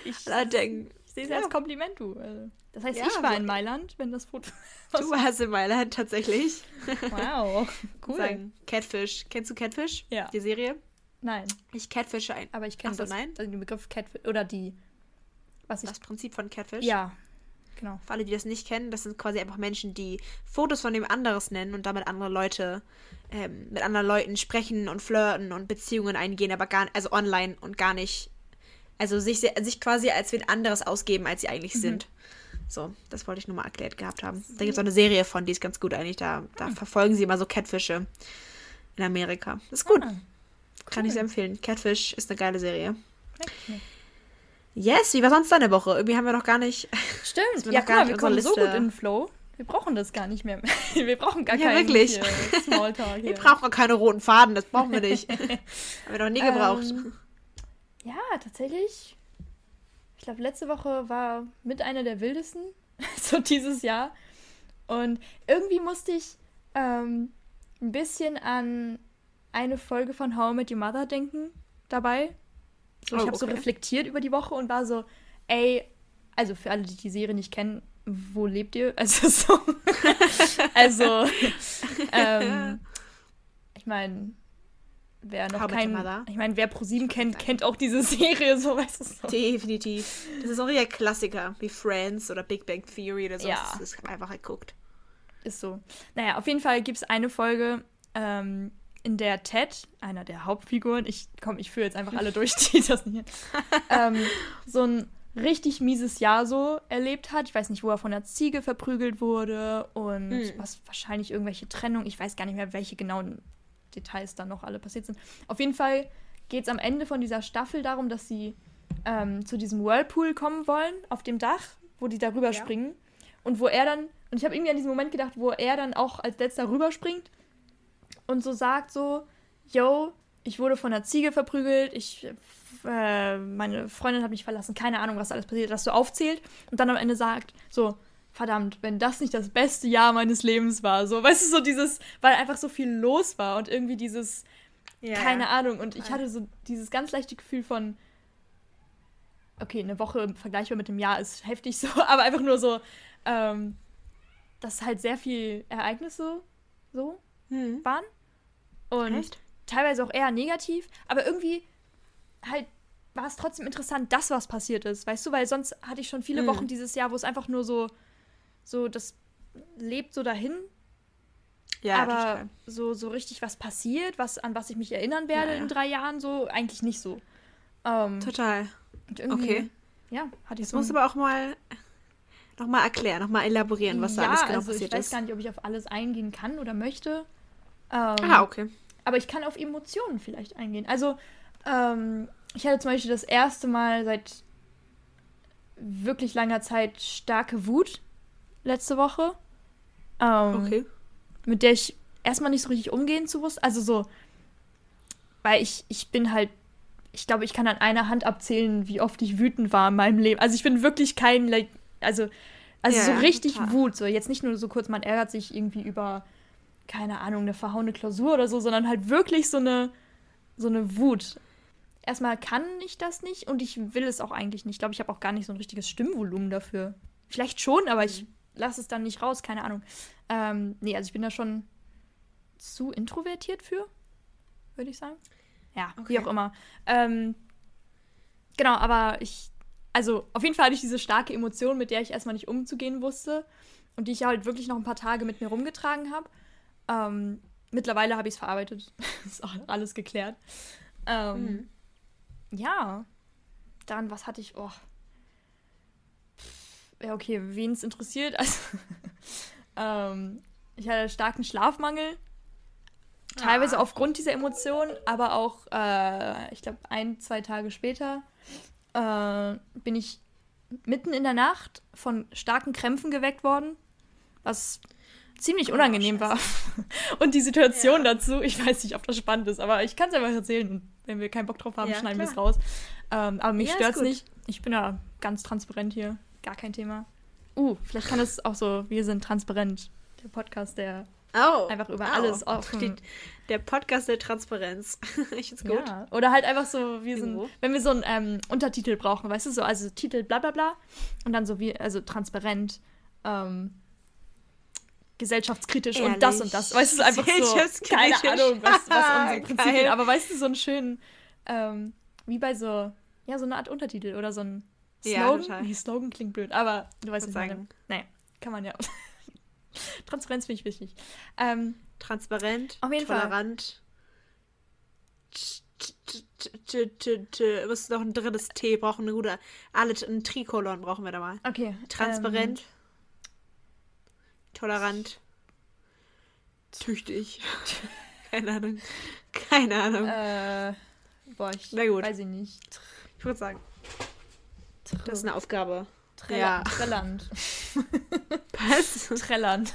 ich, Da denken, ich sehe es ja. als Kompliment, du. Also, Das heißt, Ja, ich war in Mailand, wenn das Foto... du warst in Mailand tatsächlich. Wow, cool. Sagen, Catfish. Kennst du Catfish? Ja. Die Serie? Nein, Ich catfische ein. aber ich kenne so, das, nein? den Begriff Catfish, oder die, was ich... Das Prinzip von Catfish. Ja, genau. Für alle, die das nicht kennen, das sind quasi einfach Menschen, die Fotos von dem anderes nennen und damit andere Leute, ähm, mit anderen Leuten sprechen und flirten und Beziehungen eingehen, aber gar also online und gar nicht, also sich, sich quasi als wen anderes ausgeben, als sie eigentlich sind. So, das wollte ich nur mal erklärt gehabt haben. Da gibt es auch eine Serie von, die ist ganz gut eigentlich. Da, da verfolgen sie immer so Catfische in Amerika. Das ist gut. Ah, Kann ich sehr empfehlen. Catfish ist eine geile Serie. okay. Yes, wie war sonst deine Woche? Irgendwie haben wir noch gar nicht. Stimmt, ja, guck mal, wir kommen unserer so gut Liste. in den Flow. Wir brauchen das gar nicht mehr. Wir brauchen gar Ja, keinen wirklich. hier Smalltalk hier. Wir brauchen keine roten Faden, das brauchen wir nicht. haben wir noch nie gebraucht. Ähm, ja, tatsächlich. Ich glaube, letzte Woche war mit einer der wildesten, so dieses Jahr. Und irgendwie musste ich ähm, ein bisschen an eine Folge von How I Met Your Mother denken dabei. So, ich Oh, habe so okay. reflektiert über die Woche und war so, ey, also für alle, die die Serie nicht kennen, wo lebt ihr? Also so. also, ähm, ich meine, wer noch kein, ich meine, wer ProSieben kennt, kennt auch diese Serie, so weißt du so. Definitiv. Das ist auch eher Klassiker, wie Friends oder Big Bang Theory oder so. Ja. Das ist einfach geguckt. Ist so. Naja, auf jeden Fall gibt es eine Folge, ähm, in der Ted, einer der Hauptfiguren, ich komm, ich führe jetzt einfach alle durch, die das nicht ähm, so ein richtig mieses Jahr so erlebt hat. Ich weiß nicht, wo er von einer Ziege verprügelt wurde und Hm. was wahrscheinlich irgendwelche Trennung. Ich weiß gar nicht mehr, welche genauen Details dann noch alle passiert sind. Auf jeden Fall geht es am Ende von dieser Staffel darum, dass sie ähm, zu diesem Whirlpool kommen wollen, auf dem Dach, wo die darüber Ja. springen. Und wo er dann, und ich habe irgendwie an diesen Moment gedacht, wo er dann auch als letzter rüberspringt und so sagt so, yo, ich wurde von einer Ziege verprügelt, ich, äh, meine Freundin hat mich verlassen, keine Ahnung, was alles passiert, dass so aufzählt und dann am Ende sagt, so, verdammt, wenn das nicht das beste Jahr meines Lebens war, so, weißt du, so dieses, weil einfach so viel los war und irgendwie dieses, Ja. keine Ahnung, und ich hatte so dieses ganz leichte Gefühl von, okay, eine Woche vergleichbar mit dem Jahr ist heftig so, aber einfach nur so, ähm, dass halt sehr viel Ereignisse so Hm. waren. Und Echt? teilweise auch eher negativ, aber irgendwie halt war es trotzdem interessant, dass was passiert ist, weißt du, weil sonst hatte ich schon viele Mhm. Wochen dieses Jahr, wo es einfach nur so, so, das lebt so dahin, Ja, aber total. so, so richtig was passiert, was, an was ich mich erinnern werde Ja, ja. in drei Jahren, so eigentlich nicht so. Ähm, Total. Okay. Ja, hatte ich Das so. musst du aber auch mal noch mal erklären, noch mal elaborieren, was da ja, alles genau also passiert ich weiß ist. gar nicht, ob ich auf alles eingehen kann oder möchte. Ähm, Ah, okay. Aber ich kann auf Emotionen vielleicht eingehen. Also, ähm, ich hatte zum Beispiel das erste Mal seit wirklich langer Zeit starke Wut letzte Woche. Ähm, Okay. Mit der ich erstmal nicht so richtig umgehen zu wusste. Also so, weil ich, ich bin halt, ich glaube, ich kann an einer Hand abzählen, wie oft ich wütend war in meinem Leben. Also ich bin wirklich kein, like, also, also Ja, so richtig total. Wut. So jetzt nicht nur so kurz, man ärgert sich irgendwie über, keine Ahnung, eine verhauene Klausur oder so, sondern halt wirklich so eine, so eine Wut. Erstmal kann ich das nicht und ich will es auch eigentlich nicht. Ich glaube, ich habe auch gar nicht so ein richtiges Stimmvolumen dafür. Vielleicht schon, aber ich lasse es dann nicht raus, keine Ahnung. Ähm, nee, also ich bin da schon zu introvertiert für, würde ich sagen. Ja, wie Okay. auch immer. Ähm, genau, aber ich, also auf jeden Fall hatte ich diese starke Emotion, mit der ich erstmal nicht umzugehen wusste und die ich halt wirklich noch ein paar Tage mit mir rumgetragen habe. Ähm, mittlerweile habe ich es verarbeitet. ist auch alles geklärt. Ähm, Mhm. Ja. Dann, was hatte ich? Oh. Ja, okay, wen es interessiert. Also, ähm, ich hatte starken Schlafmangel. Teilweise Ah. aufgrund dieser Emotionen, aber auch, äh, ich glaube, ein, zwei Tage später äh, bin ich mitten in der Nacht von starken Krämpfen geweckt worden. Was ziemlich unangenehm war. Und die Situation ja. dazu, ich weiß nicht, ob das spannend ist, aber ich kann es einfach erzählen. Und wenn wir keinen Bock drauf haben, ja, schneiden wir es raus. Ähm, aber mich ja, stört es nicht. Ich bin ja ganz transparent hier. Gar kein Thema. Uh, vielleicht kann es auch so, wir sind transparent. Der Podcast, der oh, einfach über oh. alles offen. Der Podcast der Transparenz. ich find's gut. Ja. Oder halt einfach so, wir sind, wenn wir so einen ähm, Untertitel brauchen, weißt du, so, also Titel bla bla bla. Und dann so wie, also transparent, ähm, gesellschaftskritisch Ehrlich? und das und das. Weißt du, einfach so, keine Ahnung, was, was unsere Prinzipien, aber weißt du, so einen schönen, ähm, wie bei so, ja, so eine Art Untertitel oder so ein Slogan. Ja, nee, Slogan klingt blöd, aber du weißt, was ich meine. Nee, kann man ja. Transparenz finde ich wichtig. Ähm, Transparent, auf jeden tolerant. Fall. Was ist noch ein drittes T? Brauchen eine gute. Alle, ein Trikolon brauchen wir da mal. Okay. Transparent. Ähm, tolerant. Tüchtig. Keine Ahnung. Keine Ahnung. Äh, boah, ich Na gut. weiß ich nicht. Ich würde sagen. Das ist eine Aufgabe. Trell ja. Trelland. Was? Trelland.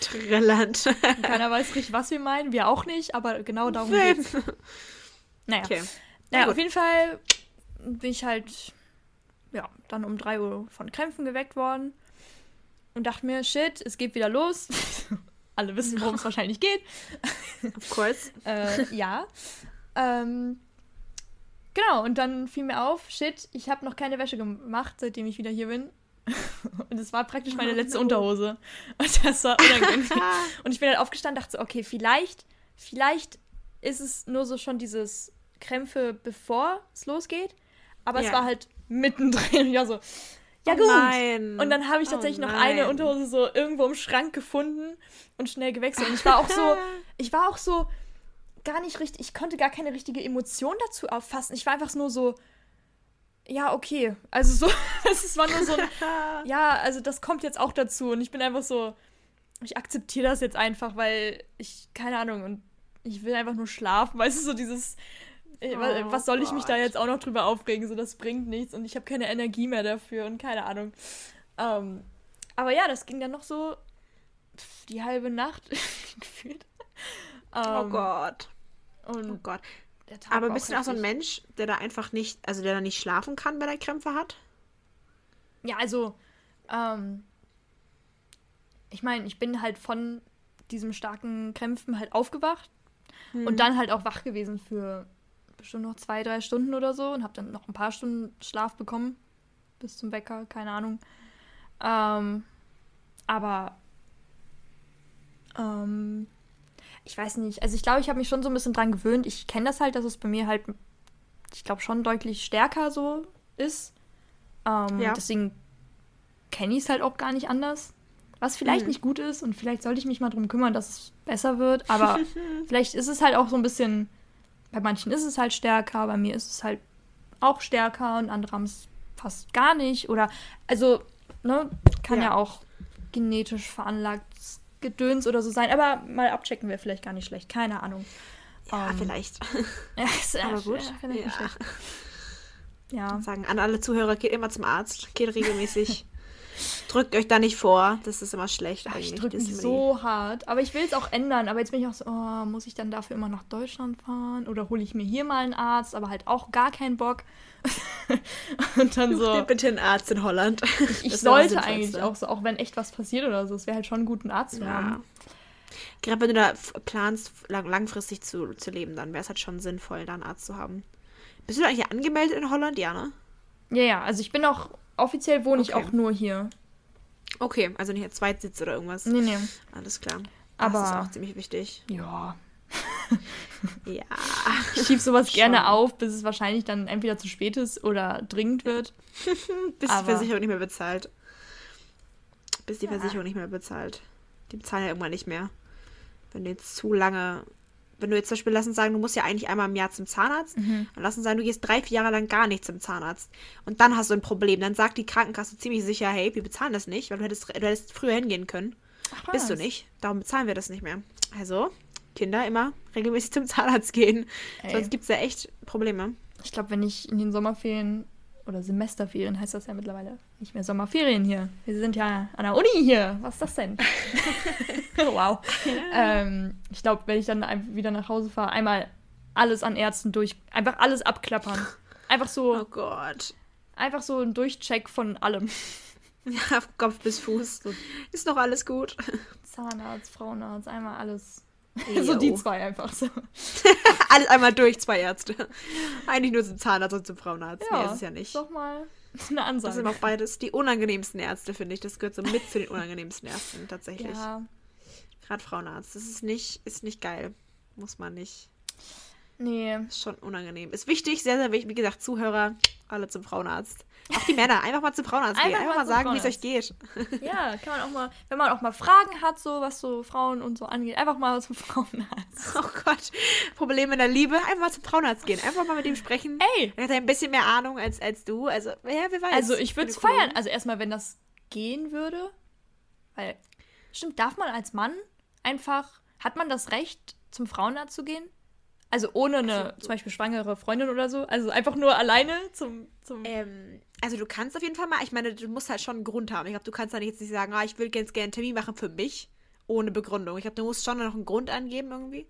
Trelland. Keiner weiß richtig, was wir meinen. Wir auch nicht, aber genau darum geht's. Naja. Okay. Naja, auf jeden Fall bin ich halt ja, dann um 3 Uhr von Krämpfen geweckt worden und dachte mir, shit, es geht wieder los. Alle wissen, worum es wahrscheinlich geht. Of course. äh, ja. Ähm, Genau, und dann fiel mir auf, shit, ich habe noch keine Wäsche gemacht, seitdem ich wieder hier bin. Und es war praktisch meine oh, letzte no. Unterhose. Und das war unangenehm. und ich bin halt aufgestanden, dachte so, okay, vielleicht, vielleicht ist es nur so schon dieses Krämpfe, bevor es losgeht. Aber ja. es war halt mittendrin. Ja, so, ja oh gut. Nein. Und dann habe ich oh tatsächlich oh noch eine Unterhose so irgendwo im Schrank gefunden und schnell gewechselt. Und ich war auch so, ich war auch so, gar nicht richtig, ich konnte gar keine richtige Emotion dazu auffassen. Ich war einfach nur so, ja, okay. Also so, es war nur so ein, ja, also das kommt jetzt auch dazu. Und ich bin einfach so, ich akzeptiere das jetzt einfach, weil ich, keine Ahnung, und ich will einfach nur schlafen. Weißt du, so dieses, äh, oh, was soll ich mich da jetzt auch noch drüber aufregen? So, das bringt nichts und ich habe keine Energie mehr dafür und keine Ahnung. Ähm, aber ja, das ging dann noch so die halbe Nacht gefühlt. Oh ähm, oh Gott. Und oh Gott. Aber bist du auch so ein Mensch, der da einfach nicht, also der da nicht schlafen kann, wenn er Krämpfe hat? Ja, also, ähm, ich meine, ich bin halt von diesem starken Krämpfen halt aufgewacht hm. und dann halt auch wach gewesen für bestimmt noch zwei, drei Stunden oder so und habe dann noch ein paar Stunden Schlaf bekommen bis zum Wecker, keine Ahnung. Ähm, aber ähm, ich weiß nicht, also ich glaube, ich habe mich schon so ein bisschen dran gewöhnt. Ich kenne das halt, dass es bei mir halt, ich glaube, schon deutlich stärker so ist. Ähm, ja. Deswegen kenne ich es halt auch gar nicht anders. Was vielleicht mhm. nicht gut ist und vielleicht sollte ich mich mal darum kümmern, dass es besser wird. Aber vielleicht ist es halt auch so ein bisschen, bei manchen ist es halt stärker, bei mir ist es halt auch stärker und andere haben es fast gar nicht. Oder, also, ne, kann ja, ja auch genetisch veranlagt Gedöns oder so sein. Aber mal abchecken wäre vielleicht gar nicht schlecht. Keine Ahnung. Ja, um, ähm, vielleicht. Ja, ist aber gut. Ja. Ja. Sagen an alle Zuhörer, geht immer zum Arzt. Geht regelmäßig. Drückt euch da nicht vor. Das ist immer schlecht eigentlich. Ich drücke mich so hart. Aber ich will es auch ändern. Aber jetzt bin ich auch so, oh, muss ich dann dafür immer nach Deutschland fahren? Oder hole ich mir hier mal einen Arzt? Aber halt auch gar keinen Bock. und dann so. bitte einen Arzt in Holland. Ich, ich sollte eigentlich auch so, auch wenn echt was passiert oder so. Es wäre halt schon gut, einen Arzt zu ja. haben. Gerade wenn du da planst, lang langfristig zu, zu leben, dann wäre es halt schon sinnvoll, da einen Arzt zu haben. Bist du da eigentlich angemeldet in Holland, ja, ne? Ja, ja. Also ich bin auch offiziell wohne okay. ich auch nur hier. Okay, also nicht als Zweitsitz oder irgendwas. Nee, nee. Alles klar. Aber das ist auch ziemlich wichtig. Ja. ja. Ich schieb sowas Schon. gerne auf, bis es wahrscheinlich dann entweder zu spät ist oder dringend wird. bis Aber die Versicherung nicht mehr bezahlt. Bis die ja. Versicherung nicht mehr bezahlt. Die bezahlen ja irgendwann nicht mehr. Wenn du jetzt zu lange wenn du jetzt zum Beispiel lassen sagen, du musst ja eigentlich einmal im Jahr zum Zahnarzt, mhm. dann lassen sagen, du gehst drei, vier Jahre lang gar nicht zum Zahnarzt. Und dann hast du ein Problem. Dann sagt die Krankenkasse ziemlich sicher, hey, wir bezahlen das nicht, weil du hättest, du hättest früher hingehen können. Ach, Bist du nicht. Darum bezahlen wir das nicht mehr. Also, Kinder immer regelmäßig zum Zahnarzt gehen. Ey. Sonst gibt es ja echt Probleme. Ich glaube, wenn ich in den Sommerferien oder Semesterferien heißt das ja mittlerweile. Nicht mehr Sommerferien hier. Wir sind ja an der Uni hier. Was ist das denn? wow. Ähm, ich glaube, wenn ich dann wieder nach Hause fahre, einmal alles an Ärzten durch, einfach alles abklappern. Einfach so. Oh Gott. Einfach so ein Durchcheck von allem. Ja, Kopf bis Fuß. Ist noch alles gut. Zahnarzt, Frauenarzt, einmal alles. So die zwei einfach so. alles einmal durch, zwei Ärzte. Eigentlich nur zum Zahnarzt und zum Frauenarzt. Ja, nee, ist es ja nicht. Doch mal eine Ansage. Das sind auch beides die unangenehmsten Ärzte, finde ich. Das gehört so mit zu den unangenehmsten Ärzten, tatsächlich. Ja. Gerade Frauenarzt. Das ist nicht, ist nicht geil. Muss man nicht. Nee. Ist schon unangenehm. Ist wichtig, sehr, sehr wichtig. Wie gesagt, Zuhörer, alle zum Frauenarzt. Auch die Männer, einfach mal zum Frauenarzt gehen. Einfach, mal, mal sagen, wie es euch geht. Ja, kann man auch mal, wenn man auch mal Fragen hat, so was so Frauen und so angeht, einfach mal zum Frauenarzt. Oh Gott, Probleme in der Liebe, einfach mal zum Frauenarzt gehen. Einfach mal mit ihm sprechen. Ey! Er hat ein bisschen mehr Ahnung als, als du. Also, ja, wer weiß. Also, ich würde es feiern. Also, erstmal, wenn das gehen würde. Weil, stimmt, darf man als Mann einfach, hat man das Recht, zum Frauenarzt zu gehen? Also ohne eine also, zum Beispiel schwangere Freundin oder so. Also einfach nur alleine zum. zum ähm, also du kannst auf jeden Fall mal, ich meine, du musst halt schon einen Grund haben. Ich glaube, du kannst da jetzt nicht sagen, ah, ich will ganz gerne einen Termin machen für mich, ohne Begründung. Ich glaube, du musst schon noch einen Grund angeben irgendwie.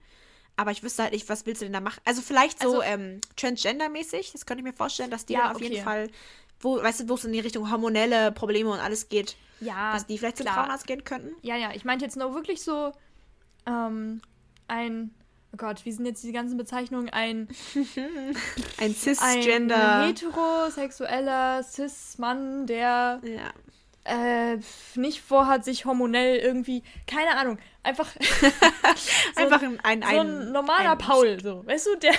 Aber ich wüsste halt nicht, was willst du denn da machen? Also vielleicht so also, ähm, Transgender-mäßig, das könnte ich mir vorstellen, dass die ja, auf okay. jeden Fall, wo, weißt du, wo es in die Richtung hormonelle Probleme und alles geht, ja, dass die vielleicht klar. zum Frauenarzt gehen könnten. Ja, ja, ich meinte jetzt nur wirklich so ähm, ein oh Gott, wie sind jetzt die ganzen Bezeichnungen? Ein, ein Cisgender. Ein heterosexueller Cis-Mann, der ja. äh, nicht vorhat, sich hormonell irgendwie, keine Ahnung, einfach, so, einfach ein, ein, so ein normaler ein, Paul, so, weißt du, der,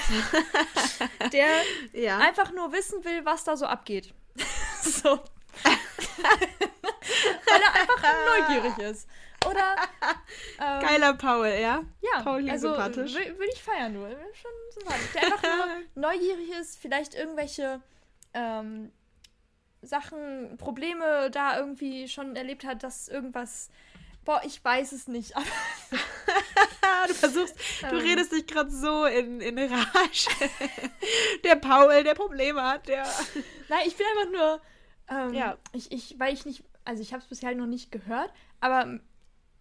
der ja. einfach nur wissen will, was da so abgeht. so. Weil er einfach neugierig ist. Oder. Ähm, Geiler Paul, ja? Ja, Paul also würde ich feiern, nur. Schon sympathisch. Der einfach nur neugierig ist, vielleicht irgendwelche ähm, Sachen, Probleme da irgendwie schon erlebt hat, dass irgendwas. Boah, ich weiß es nicht. du versuchst, du ähm, redest dich gerade so in, in Rage. der Paul, der Probleme hat, der. Nein, ich bin einfach nur. Ähm, ja. Ich, ich, weil ich nicht. Also, ich habe es bisher noch nicht gehört, aber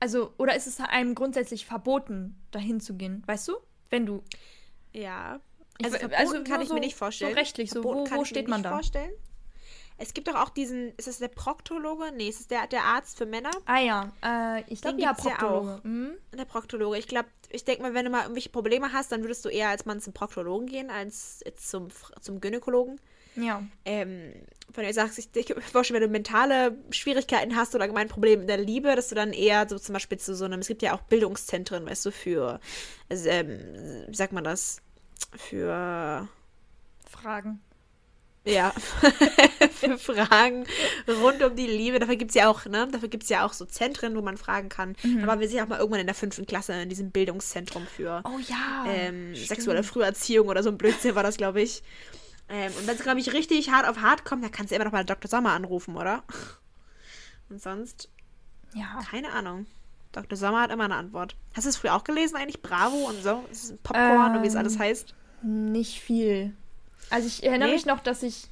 also, oder ist es einem grundsätzlich verboten, dahin zu gehen? Weißt du? Wenn du. Ja. Also, ich, also kann ich so, mir nicht vorstellen. So rechtlich, so, wo, wo steht man da? Vorstellen. Es gibt doch auch diesen, ist es der Proktologe? Nee, ist es der, der Arzt für Männer? Ah ja, äh, ich glaube ja, Proktologe. Ja auch. Mhm. Der Proktologe. Ich glaube, ich denke mal, wenn du mal irgendwelche Probleme hast, dann würdest du eher als Mann zum Proktologen gehen, als zum, zum Gynäkologen. Ja. Ähm, wenn du sagst, ich, ich vorstellen, wenn du mentale Schwierigkeiten hast oder allgemein Probleme in der Liebe, dass du dann eher so zum Beispiel zu so einem, es gibt ja auch Bildungszentren, weißt du, für, also, ähm, wie sagt man das? Für Fragen. Ja, für Fragen rund um die Liebe. Dafür gibt es ja auch, ne? Dafür gibt es ja auch so Zentren, wo man fragen kann. Mhm. Da waren wir sicher auch mal irgendwann in der fünften Klasse in diesem Bildungszentrum für oh, ja, ähm, sexuelle Früherziehung oder so ein Blödsinn war das, glaube ich. Ähm, und wenn es, glaube ich, richtig hart auf hart kommt, dann kannst du immer noch mal Dr. Sommer anrufen, oder? Und sonst. Ja. Keine Ahnung. Dr. Sommer hat immer eine Antwort. Hast du es früher auch gelesen, eigentlich? Bravo und so? Ist Popcorn ähm, und wie es alles ähm, heißt? Nicht viel. Also ich erinnere nee. mich noch, dass ich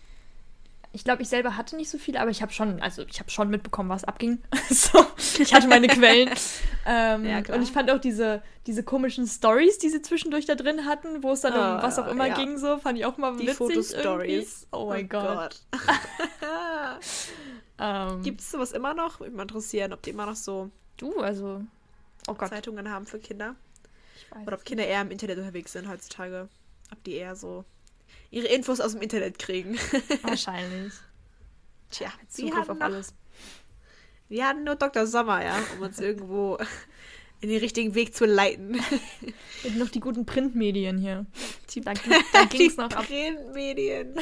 ich glaube, ich selber hatte nicht so viel, aber ich habe schon, also ich habe schon mitbekommen, was abging. so, ich hatte meine Quellen. ähm, ja, und ich fand auch diese, diese komischen Stories, die sie zwischendurch da drin hatten, wo es dann oh, um ah, was auch immer ja. ging, so, fand ich auch mal die witzig. Fotostories. Oh mein oh Gott. Ähm, Gibt es sowas immer noch? Würde mich mal interessieren, ob die immer noch so du, also oh. Zeitungen haben für Kinder. Oder ob Kinder eher im Internet unterwegs sind heutzutage. Ob die eher so ihre Infos aus dem Internet kriegen. Wahrscheinlich. Tja, haben auf noch, alles. Wir hatten nur Dr. Sommer, ja, um uns irgendwo in den richtigen Weg zu leiten. Und noch die guten Printmedien hier. Die, da, da ging es noch ab. Printmedien.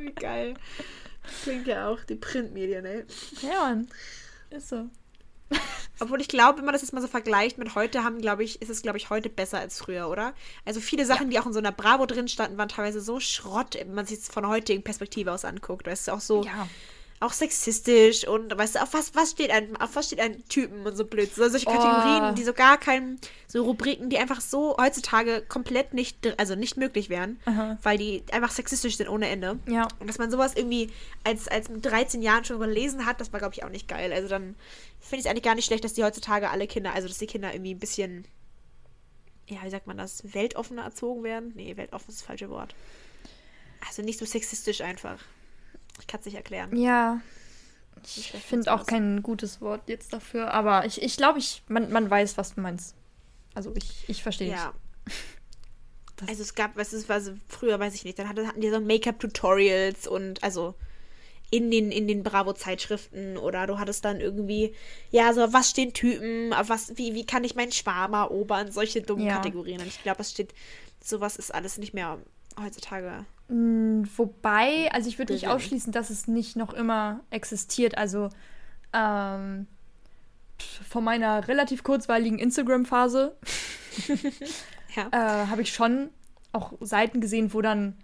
Wie geil. Klingt ja auch, die Printmedien, ey. Ja, Mann. Ist so. Obwohl ich glaube, wenn man das jetzt mal so vergleicht mit heute, haben, glaube ich, ist es, glaube ich, heute besser als früher, oder? Also viele Sachen, ja. die auch in so einer Bravo drin standen, waren teilweise so Schrott, wenn man sich es von heutigen Perspektive aus anguckt. Das ist auch so. Ja. Auch sexistisch und weißt du, auf was, was steht ein, auf was steht ein Typen und so blöd. So, solche Kategorien, Oh. die so gar keinen, so Rubriken, die einfach so heutzutage komplett nicht, also nicht möglich wären, Aha. weil die einfach sexistisch sind ohne Ende. Ja. Und dass man sowas irgendwie als, als mit 13 Jahren schon gelesen hat, das war, glaube ich, auch nicht geil. Also dann finde ich es eigentlich gar nicht schlecht, dass die heutzutage alle Kinder, also dass die Kinder irgendwie ein bisschen, ja, wie sagt man das, weltoffener erzogen werden? Nee, weltoffen ist das falsche Wort. Also nicht so sexistisch einfach. Ich kann es nicht erklären. Ja. Ich finde auch kein gutes Wort jetzt dafür, aber ich, ich glaube, ich, man, man weiß, was du meinst. Also ich, ich verstehe Ja. Das- Also es gab, was ist, was früher weiß ich nicht, dann hatte, hatten die so Make-up-Tutorials und also in den, in den Bravo-Zeitschriften oder du hattest dann irgendwie, ja, so, was stehen Typen, was, wie, wie kann ich meinen Schwarm erobern, solche dummen Ja. Kategorien. Und ich glaube, es steht, sowas ist alles nicht mehr heutzutage. Mm, Wobei, also ich würde nicht ausschließen, dass es nicht noch immer existiert. Also ähm, von meiner relativ kurzweiligen Instagram-Phase Ja. äh, habe ich schon auch Seiten gesehen, wo dann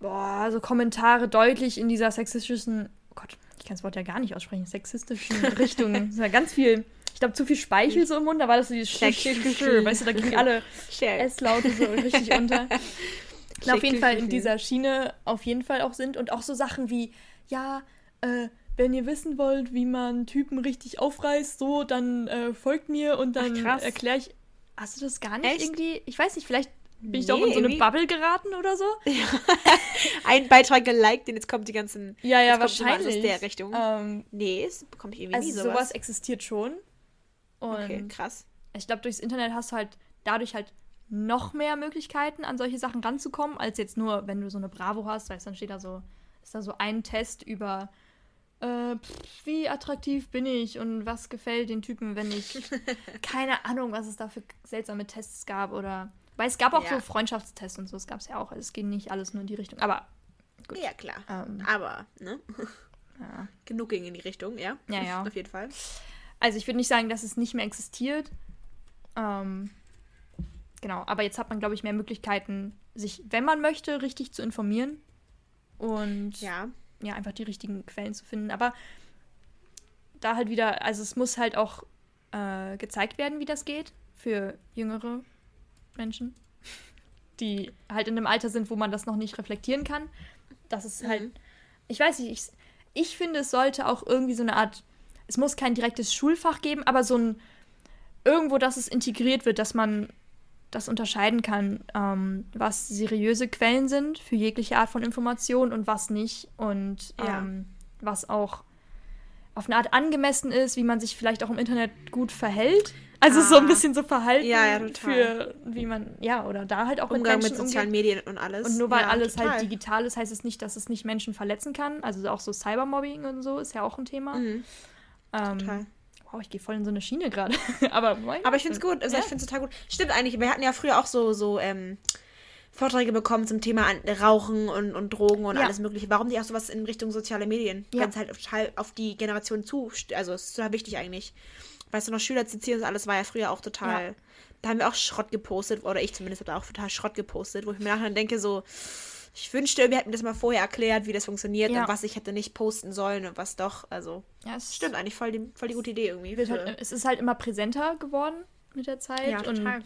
boah, so Kommentare deutlich in dieser sexistischen, oh Gott, ich kann das Wort ja gar nicht aussprechen, sexistischen Richtung. Das war ganz viel, ich glaube, zu viel Speichel so im Mund, da war das so dieses Sch- Sch- Sch- weißt du, da gingen alle. S-Laute so richtig unter. Na, auf jeden Fall in dieser Schiene auf jeden Fall auch sind und auch so Sachen wie, ja, äh, wenn ihr wissen wollt, wie man Typen richtig aufreißt, so, dann äh, folgt mir und dann erkläre ich. Hast du das gar nicht Echt? irgendwie? Ich weiß nicht, vielleicht bin ich Nee, doch in so eine irgendwie- Bubble geraten oder so? Ein Beitrag geliked und jetzt kommt die ganzen. Ja, ja, wahrscheinlich. aus der Richtung. Ähm, nee, das bekomme ich irgendwie also nie sowas. sowas. existiert schon. Und Okay, krass. ich glaube, durchs Internet hast du halt dadurch halt noch mehr Möglichkeiten, an solche Sachen ranzukommen, als jetzt nur, wenn du so eine Bravo hast, weißt du, dann steht da so, ist da so ein Test über, äh, pff, wie attraktiv bin ich und was gefällt den Typen, wenn ich, keine Ahnung, was es da für seltsame Tests gab oder, weil es gab auch Ja. so Freundschaftstests und so, das gab es ja auch, also es ging nicht alles nur in die Richtung, aber Gut. Ja, klar. ähm, Aber, ne? ja. Genug ging in die Richtung, ja? Ja, ja. Auf jeden Fall. Also ich würde nicht sagen, dass es nicht mehr existiert. Ähm, genau, aber jetzt hat man, glaube ich, mehr Möglichkeiten, sich, wenn man möchte, richtig zu informieren und ja. Ja. einfach die richtigen Quellen zu finden. Aber da halt wieder, also es muss halt auch äh, gezeigt werden, wie das geht für jüngere Menschen, die halt in einem Alter sind, wo man das noch nicht reflektieren kann. Das ist halt Mhm. ich weiß nicht, ich, ich finde, es sollte auch irgendwie so eine Art, es muss kein direktes Schulfach geben, aber so ein, irgendwo, dass es integriert wird, dass man das unterscheiden kann, ähm, was seriöse Quellen sind für jegliche Art von Information und was nicht und Ja. ähm, was auch auf eine Art angemessen ist, wie man sich vielleicht auch im Internet gut verhält. Also so ein Ah. bisschen so Verhalten Ja, ja, für wie man, ja, oder da halt auch Umgang mit mit Menschen sozialen umgeht. Medien und alles. Und nur weil alles total. halt digital ist, heißt es nicht, dass es nicht Menschen verletzen kann. Also auch so Cybermobbing und so ist ja auch ein Thema. Mhm, ähm, total. Wow, ich gehe voll in so eine Schiene gerade. Aber, Aber ich finde es gut. Also Ja. ich finde es total gut. Stimmt eigentlich. Wir hatten ja früher auch so, so ähm, Vorträge bekommen zum Thema Rauchen und, und Drogen und Ja. alles mögliche. Warum die auch sowas in Richtung soziale Medien? Ja. Wenn es halt total auf die Generation zu... Also es ist total wichtig eigentlich. Weißt du noch, Schüler zitieren und alles war ja früher auch total... Ja. Da haben wir auch Schrott gepostet. Oder ich zumindest habe da auch total Schrott gepostet. Wo ich mir nachher denke so... Ich wünschte, wir hätten das mal vorher erklärt, wie das funktioniert Ja. und was ich hätte nicht posten sollen und was doch. Also, ja, es stimmt eigentlich voll die, voll die gute Idee irgendwie. Halt, es ist halt immer präsenter geworden mit der Zeit. ja, total. Und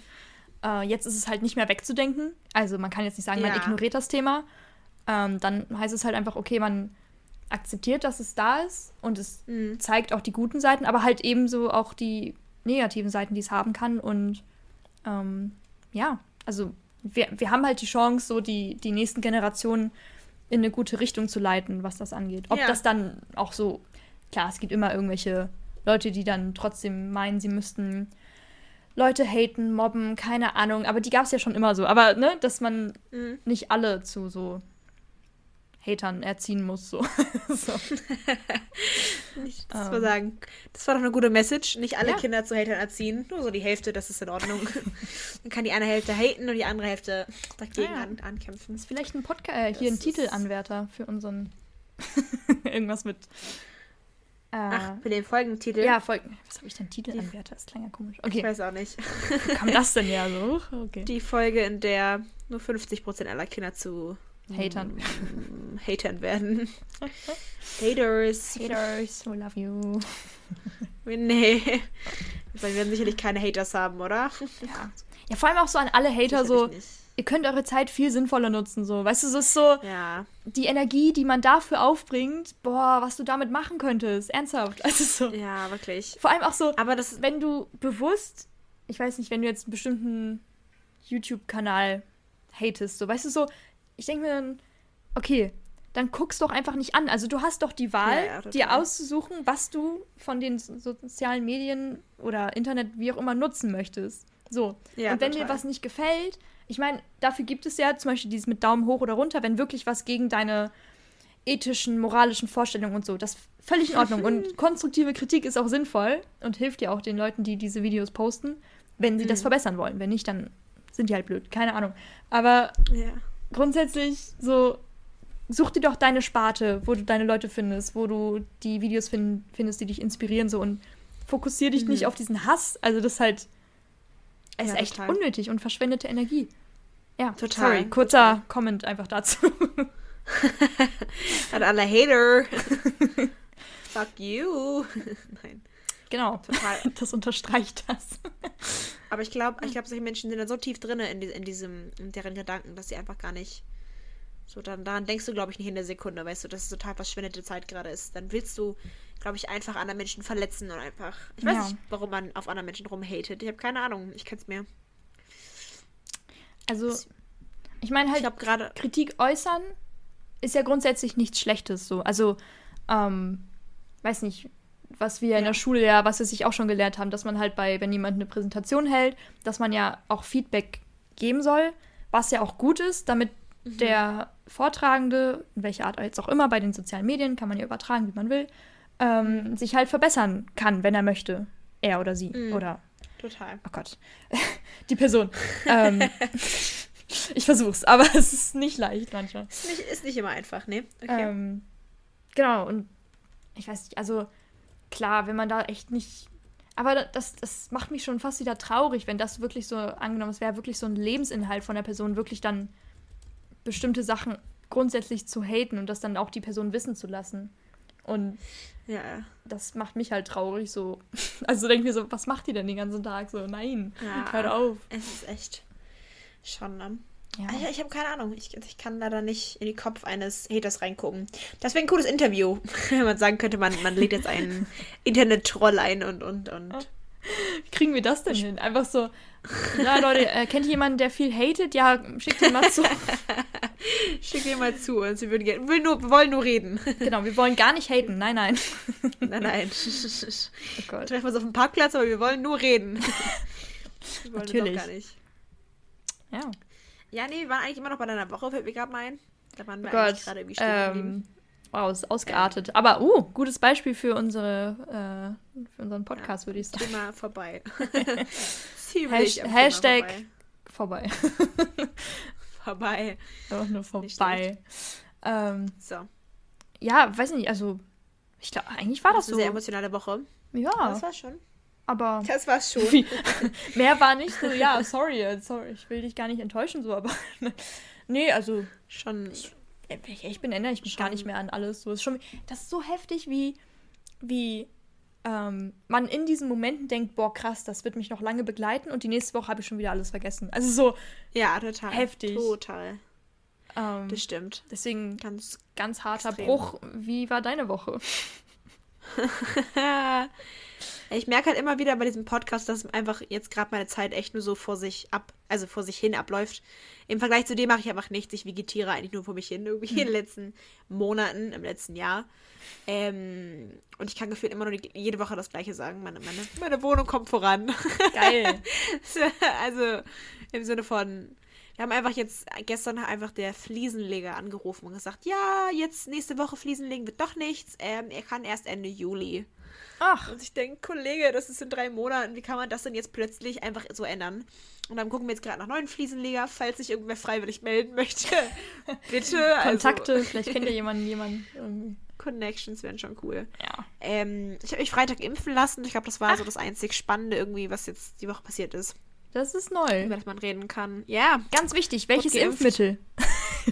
äh, jetzt ist es halt nicht mehr wegzudenken. Also man kann jetzt nicht sagen, man Ja. ignoriert das Thema. Ähm, dann heißt es halt einfach, okay, man akzeptiert, dass es da ist und es Mhm. zeigt auch die guten Seiten, aber halt ebenso auch die negativen Seiten, die es haben kann. Und ähm, ja, also wir, wir haben halt die Chance, so die, die nächsten Generationen in eine gute Richtung zu leiten, was das angeht. Ob Ja. das dann auch so, klar, es gibt immer irgendwelche Leute, die dann trotzdem meinen, sie müssten Leute haten, mobben, keine Ahnung, aber die gab es ja schon immer so. Aber, ne, dass man Mhm. nicht alle zu so Hatern erziehen muss, so. so. Nicht, das, Ähm. war sagen. das war doch eine gute Message. Nicht alle Ja. Kinder zu Hatern erziehen. Nur so die Hälfte, das ist in Ordnung. Dann kann die eine Hälfte haten und die andere Hälfte dagegen Ah ja. an, ankämpfen. ist vielleicht ein Podcast, äh, hier ein Das Titelanwärter für unseren. Irgendwas mit. Äh, Ach, für den Folgentitel? ja, Folgen. Was habe ich denn? Titelanwärter? Das klang ja komisch. Ich Okay, weiß auch nicht. wo kam das denn ja so? Okay. Die Folge, in der nur 50% aller Kinder zu Hatern. Mm, Hatern werden. Haters. Haters, we love you. Nee. Wir werden sicherlich keine Haters haben, oder? Ja. ja, vor allem auch so an alle Hater so, ihr könnt eure Zeit viel sinnvoller nutzen, so. Weißt du, es ist so, Ja. die Energie, die man dafür aufbringt, boah, was du damit machen könntest, ernsthaft. Also so. Ja, wirklich. Vor allem auch so, Aber das. wenn du bewusst, ich weiß nicht, wenn du jetzt einen bestimmten YouTube-Kanal hatest, so, weißt du, so, ich denke mir dann, okay, dann guck's doch einfach nicht an. Also du hast doch die Wahl, Ja, ja, dir auszusuchen, was du von den so- sozialen Medien oder Internet, wie auch immer, nutzen möchtest. So. Ja, Und wenn dir total. was nicht gefällt, ich meine, dafür gibt es ja zum Beispiel dieses mit Daumen hoch oder runter, wenn wirklich was gegen deine ethischen, moralischen Vorstellungen und so, das ist völlig in Ordnung. und konstruktive Kritik ist auch sinnvoll und hilft ja auch den Leuten, die diese Videos posten, wenn sie Mhm. das verbessern wollen. Wenn nicht, dann sind die halt blöd. Keine Ahnung. Aber Ja. Grundsätzlich so, such dir doch deine Sparte, wo du deine Leute findest, wo du die Videos fin findest, die dich inspirieren so und fokussier dich nicht auf diesen Hass. Also das ist halt, es Mhm. Ja, ist echt total. unnötig und verschwendete Energie. Ja, Total, sorry, kurzer Comment einfach dazu. An alle Hater. Fuck you. Nein, genau, total. das unterstreicht das. Aber ich glaube, ich glaube, solche Menschen sind dann so tief drin in, die, in diesem, in deren Gedanken, dass sie einfach gar nicht. So, dann daran denkst du, glaube ich, nicht in der Sekunde, weißt du, dass es total verschwendete Zeit gerade ist. Dann willst du, glaube ich, einfach andere Menschen verletzen und einfach. Ich weiß Ja. nicht, warum man auf andere Menschen rumhatet. Ich habe keine Ahnung. Ich kann es mir. Also, ich meine Ich halt, glaube gerade. Kritik äußern ist ja grundsätzlich nichts Schlechtes so. Also, ähm, weiß nicht, was wir in Ja. der Schule ja, was wir sich auch schon gelehrt haben, dass man halt bei, wenn jemand eine Präsentation hält, dass man ja auch Feedback geben soll, was ja auch gut ist, damit der Vortragende, in welcher Art jetzt auch immer, bei den sozialen Medien kann man ja übertragen, wie man will, ähm, sich halt verbessern kann, wenn er möchte. Er oder sie. Mhm. Oder Total. Oh Gott. Die Person. ähm, ich versuch's, aber es ist nicht leicht manchmal. Ist nicht, ist nicht immer einfach, ne? Okay. Ähm, genau, und ich weiß nicht, also klar, wenn man da echt nicht. Aber da- das, das macht mich schon fast wieder traurig, wenn das wirklich so, angenommen, es wäre wirklich so ein Lebensinhalt von der Person, wirklich dann bestimmte Sachen grundsätzlich zu haten und das dann auch die Person wissen zu lassen. Und ja. das macht mich halt traurig, so. Also denke ich mir so, was macht die denn den ganzen Tag? So, nein, Ja. hört auf. Es ist echt schon. Ja. Ah, ja, ich habe keine Ahnung. Ich, ich kann leider nicht in den Kopf eines Haters reingucken. Das wäre ein cooles Interview, wenn man sagen könnte, man, man lädt jetzt einen Internet-Troll ein und, und, und. Wie kriegen wir das denn hin? Einfach so, ja Leute, äh, kennt ihr jemanden, der viel hatet? Ja, schickt ihn mal zu. Schick dir mal zu und sie würden gerne, will nur, wollen nur reden. genau, wir wollen gar nicht haten. Nein, nein. nein, nein. Oh Gott. Treffen wir uns auf dem Parkplatz, aber wir wollen nur reden. Wir wollen Natürlich. Das auch gar nicht. Ja. Ja, nee, wir waren eigentlich immer noch bei deiner Woche, fällt mir gerade mal ein. Da waren wir Oh eigentlich Gott. gerade irgendwie stehen geblieben. Ähm, wow, ist ausgeartet. Aber, uh, gutes Beispiel für unsere, äh, für unseren Podcast, würde ich sagen. Thema vorbei. Ziemlich Thema Hashtag- vorbei. Vorbei. vorbei. Einfach nur vorbei. Ähm, So. ja, weiß nicht, also, ich glaube, eigentlich war das Das ist so. eine sehr emotionale Woche. Ja, Das war schon. Aber Das war's schon. Mehr war nicht so, ja, sorry, äh, sorry, ich will dich gar nicht enttäuschen, so, aber nee, also Schon. ich echt bin, erinnere ich mich gar Schon. nicht mehr an alles. So, ist schon, das ist so heftig, wie, wie ähm, man in diesen Momenten denkt, boah, krass, das wird mich noch lange begleiten und die nächste Woche habe ich schon wieder alles vergessen. Also so, Ja, total. Heftig. Total. ähm, Das stimmt. deswegen Ganz. ganz harter extrem. Bruch. Wie war deine Woche? ich merke halt immer wieder bei diesem Podcast, dass einfach jetzt gerade meine Zeit echt nur so vor sich ab, also vor sich hin abläuft. Im Vergleich zu dem mache ich einfach nichts. Ich vegetiere eigentlich nur vor mich hin, irgendwie in den letzten Monaten, im letzten Jahr. Ähm, und ich kann gefühlt immer nur die, jede Woche das Gleiche sagen. Meine, meine, meine Wohnung kommt voran. Geil. also im Sinne von, wir haben einfach jetzt gestern einfach der Fliesenleger angerufen und gesagt, ja, jetzt nächste Woche Fliesen legen wird doch nichts. Ähm, er kann erst Ende Juli. Ach, Und ich denke, Kollege, das ist in drei Monaten. Wie kann man das denn jetzt plötzlich einfach so ändern? Und dann gucken wir jetzt gerade nach neuen Fliesenleger, falls sich irgendwer freiwillig melden möchte. Bitte. Kontakte, Also, vielleicht kennt ihr jemanden, jemanden irgendwie. Connections wären schon cool. Ja. Ähm, ich habe mich Freitag impfen lassen. Ich glaube, das war so das einzig Spannende irgendwie, was jetzt die Woche passiert ist. Das ist neu. Über das man reden kann. Ja, Ganz wichtig, welches. Impfmittel?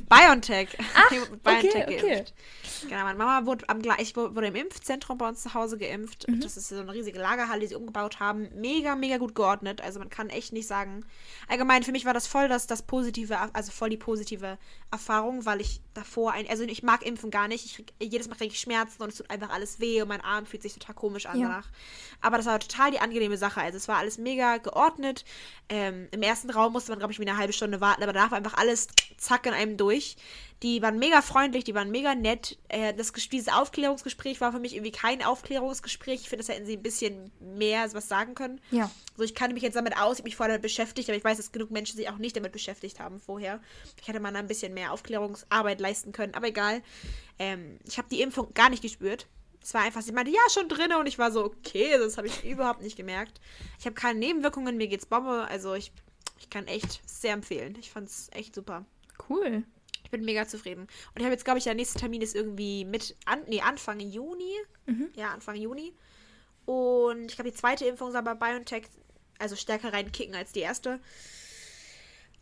BioNTech. Ach, BioNTech okay, okay. geimpft. Genau, meine Mama wurde am gleich wurde im Impfzentrum bei uns zu Hause geimpft. Mhm. Das ist so eine riesige Lagerhalle, die sie umgebaut haben. Mega, mega gut geordnet. Also man kann echt nicht sagen. Allgemein für mich war das voll das, das positive, also voll die positive Erfahrung, weil ich davor ein, also ich mag Impfen gar nicht. Ich krieg, jedes Mal kriege ich Schmerzen und es tut einfach alles weh und mein Arm fühlt sich total komisch an Ja. danach. Aber das war total die angenehme Sache. Also es war alles mega geordnet. Ähm, Im ersten Raum musste man, glaube ich, wie eine halbe Stunde warten, aber danach war einfach alles zack in einem durch. Die waren mega freundlich, die waren mega nett. Äh, das, dieses Aufklärungsgespräch war für mich irgendwie kein Aufklärungsgespräch. Ich finde, das hätten sie ein bisschen mehr was sagen können. Ja. So, ich kannte mich jetzt damit aus, ich habe mich vorher damit beschäftigt, aber ich weiß, dass genug Menschen sich auch nicht damit beschäftigt haben vorher. Ich hätte da ein bisschen mehr Aufklärungsarbeit leisten können, aber egal. Ähm, ich habe die Impfung gar nicht gespürt. Es war einfach, sie meinte, ja, schon drinne und ich war so, okay, das habe ich überhaupt nicht gemerkt. Ich habe keine Nebenwirkungen, mir geht's Bombe, also ich, ich kann echt sehr empfehlen. Ich fand's echt super. Cool. Ich bin mega zufrieden. Und ich habe jetzt, glaube ich, der nächste Termin ist irgendwie mit, an, nee, Anfang Juni. Ja, Anfang Juni. Und ich glaube, die zweite Impfung soll bei BioNTech also stärker reinkicken als die erste.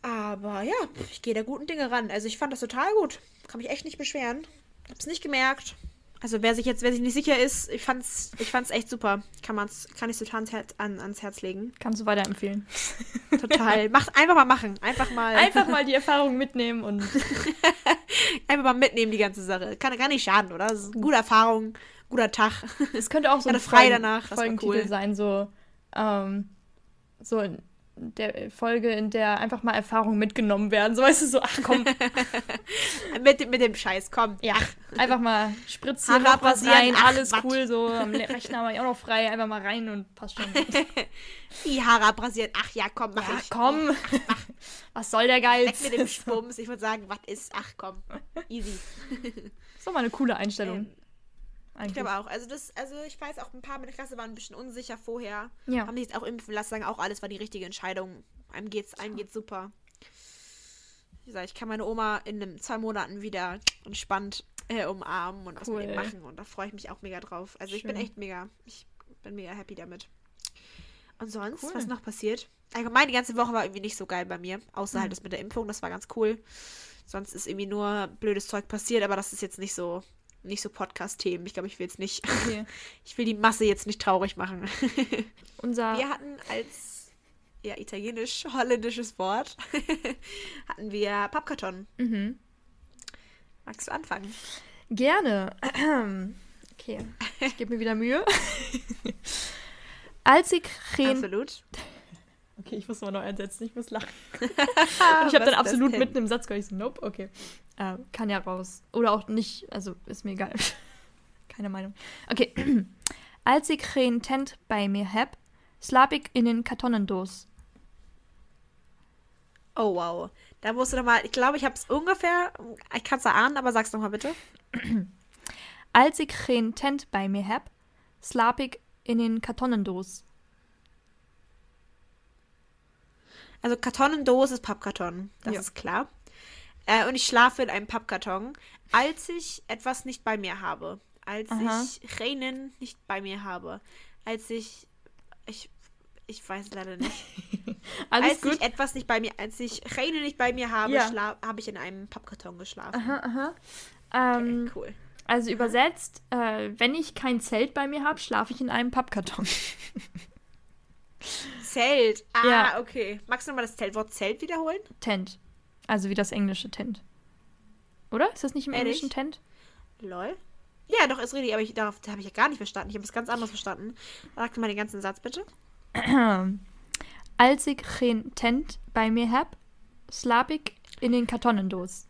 Aber ja, ich gehe der guten Dinge ran. Also ich fand das total gut. Kann mich echt nicht beschweren. Hab's nicht gemerkt. Also wer sich jetzt, wer sich nicht sicher ist, ich fand's, ich fand's echt super. Kann man's, kann ich total ans Herz, an, ans Herz legen. Kannst du weiterempfehlen. Total. Macht einfach mal machen. Einfach mal. Einfach mal die Erfahrung mitnehmen und Einfach mal mitnehmen, die ganze Sache. Kann gar nicht schaden, oder? Das ist eine gute Erfahrung, guter Tag. es könnte auch so ein frei danach, Folgentitel cool. sein, so, ähm, so der Folge, in der einfach mal Erfahrungen mitgenommen werden. So weißt du, so, ach komm, mit, dem- mit dem Scheiß, komm. ja, einfach mal spritzen, noch was rein, ach, alles Quatsch. cool, so am Rechner habe ich auch noch frei, einfach mal rein und passt schon. Die Haare abrasieren. Ach ja, komm, mach ja, ich. komm, was soll der Geiz? Weg mit dem Spums. Ich würde sagen, was ist? Ach komm. Easy. So mal eine coole Einstellung. Ähm, Ich eigentlich. glaube auch. Also das, also ich weiß auch, ein paar meiner Klasse waren ein bisschen unsicher vorher. Ja. Haben sich jetzt auch impfen lassen, sagen auch, alles war die richtige Entscheidung. Einem geht's, einem geht's super. Wie gesagt, ich kann meine Oma in einem, zwei Monaten wieder entspannt äh, umarmen und was mit Cool. ihr machen. Und da freue ich mich auch mega drauf. Also ich bin Schön. echt mega, ich bin mega happy damit. Und sonst, Cool. was noch passiert? Allgemein, die ganze Woche war irgendwie nicht so geil bei mir. Außer Mhm. halt das mit der Impfung, das war ganz cool. Sonst ist irgendwie nur blödes Zeug passiert, aber das ist jetzt nicht so, nicht so Podcast-Themen. Ich glaube, ich will jetzt nicht, Okay. ich will die Masse jetzt nicht traurig machen. Unser Wir hatten als ja, italienisch-holländisches Wort hatten wir Pappkarton. mhm. Magst du anfangen? Gerne. Okay, ich gebe mir wieder Mühe. Als ich. Absolut. Okay, ich muss mal neu einsetzen, ich muss lachen. Und ich habe dann absolut mitten im Satz so, nope, okay. Äh, kann ja raus. Oder auch nicht, also ist mir egal. Keine Meinung. Okay. Als ich kein Tent bei mir hab, slap ich in den Kartonendos. Oh, wow. Da musst du doch mal, ich glaube, ich habe es ungefähr, ich kann es erahnen, aber sag's noch mal bitte. Als ich kein Tent bei mir hab, slap ich in den Kartonendos. Also Kartonendose ist Pappkarton, das Ja. ist klar. Äh, und ich schlafe in einem Pappkarton, als ich etwas nicht bei mir habe. Als Aha. ich Reinen nicht bei mir habe. Als ich, ich, ich weiß leider nicht. Alles als gut? ich etwas nicht bei mir, als ich Reine nicht bei mir habe, Ja. habe ich in einem Pappkarton geschlafen. Aha, aha. Ähm, Okay, cool. Also übersetzt, äh, wenn ich kein Zelt bei mir habe, schlafe ich in einem Pappkarton. Zelt. Ah, Ja. okay. Magst du nochmal das Zelt, Wort Zelt wiederholen? Tent. Also wie das englische Tent. Oder? Ist das nicht im Ehrlich? englischen Tent? Lol. Ja, doch, ist richtig, aber ich, darauf habe ich ja gar nicht verstanden. Ich habe es ganz anders verstanden. Sag mal den ganzen Satz bitte. Als ich kein Tent bei mir hab, slap ich in den Kartonendos.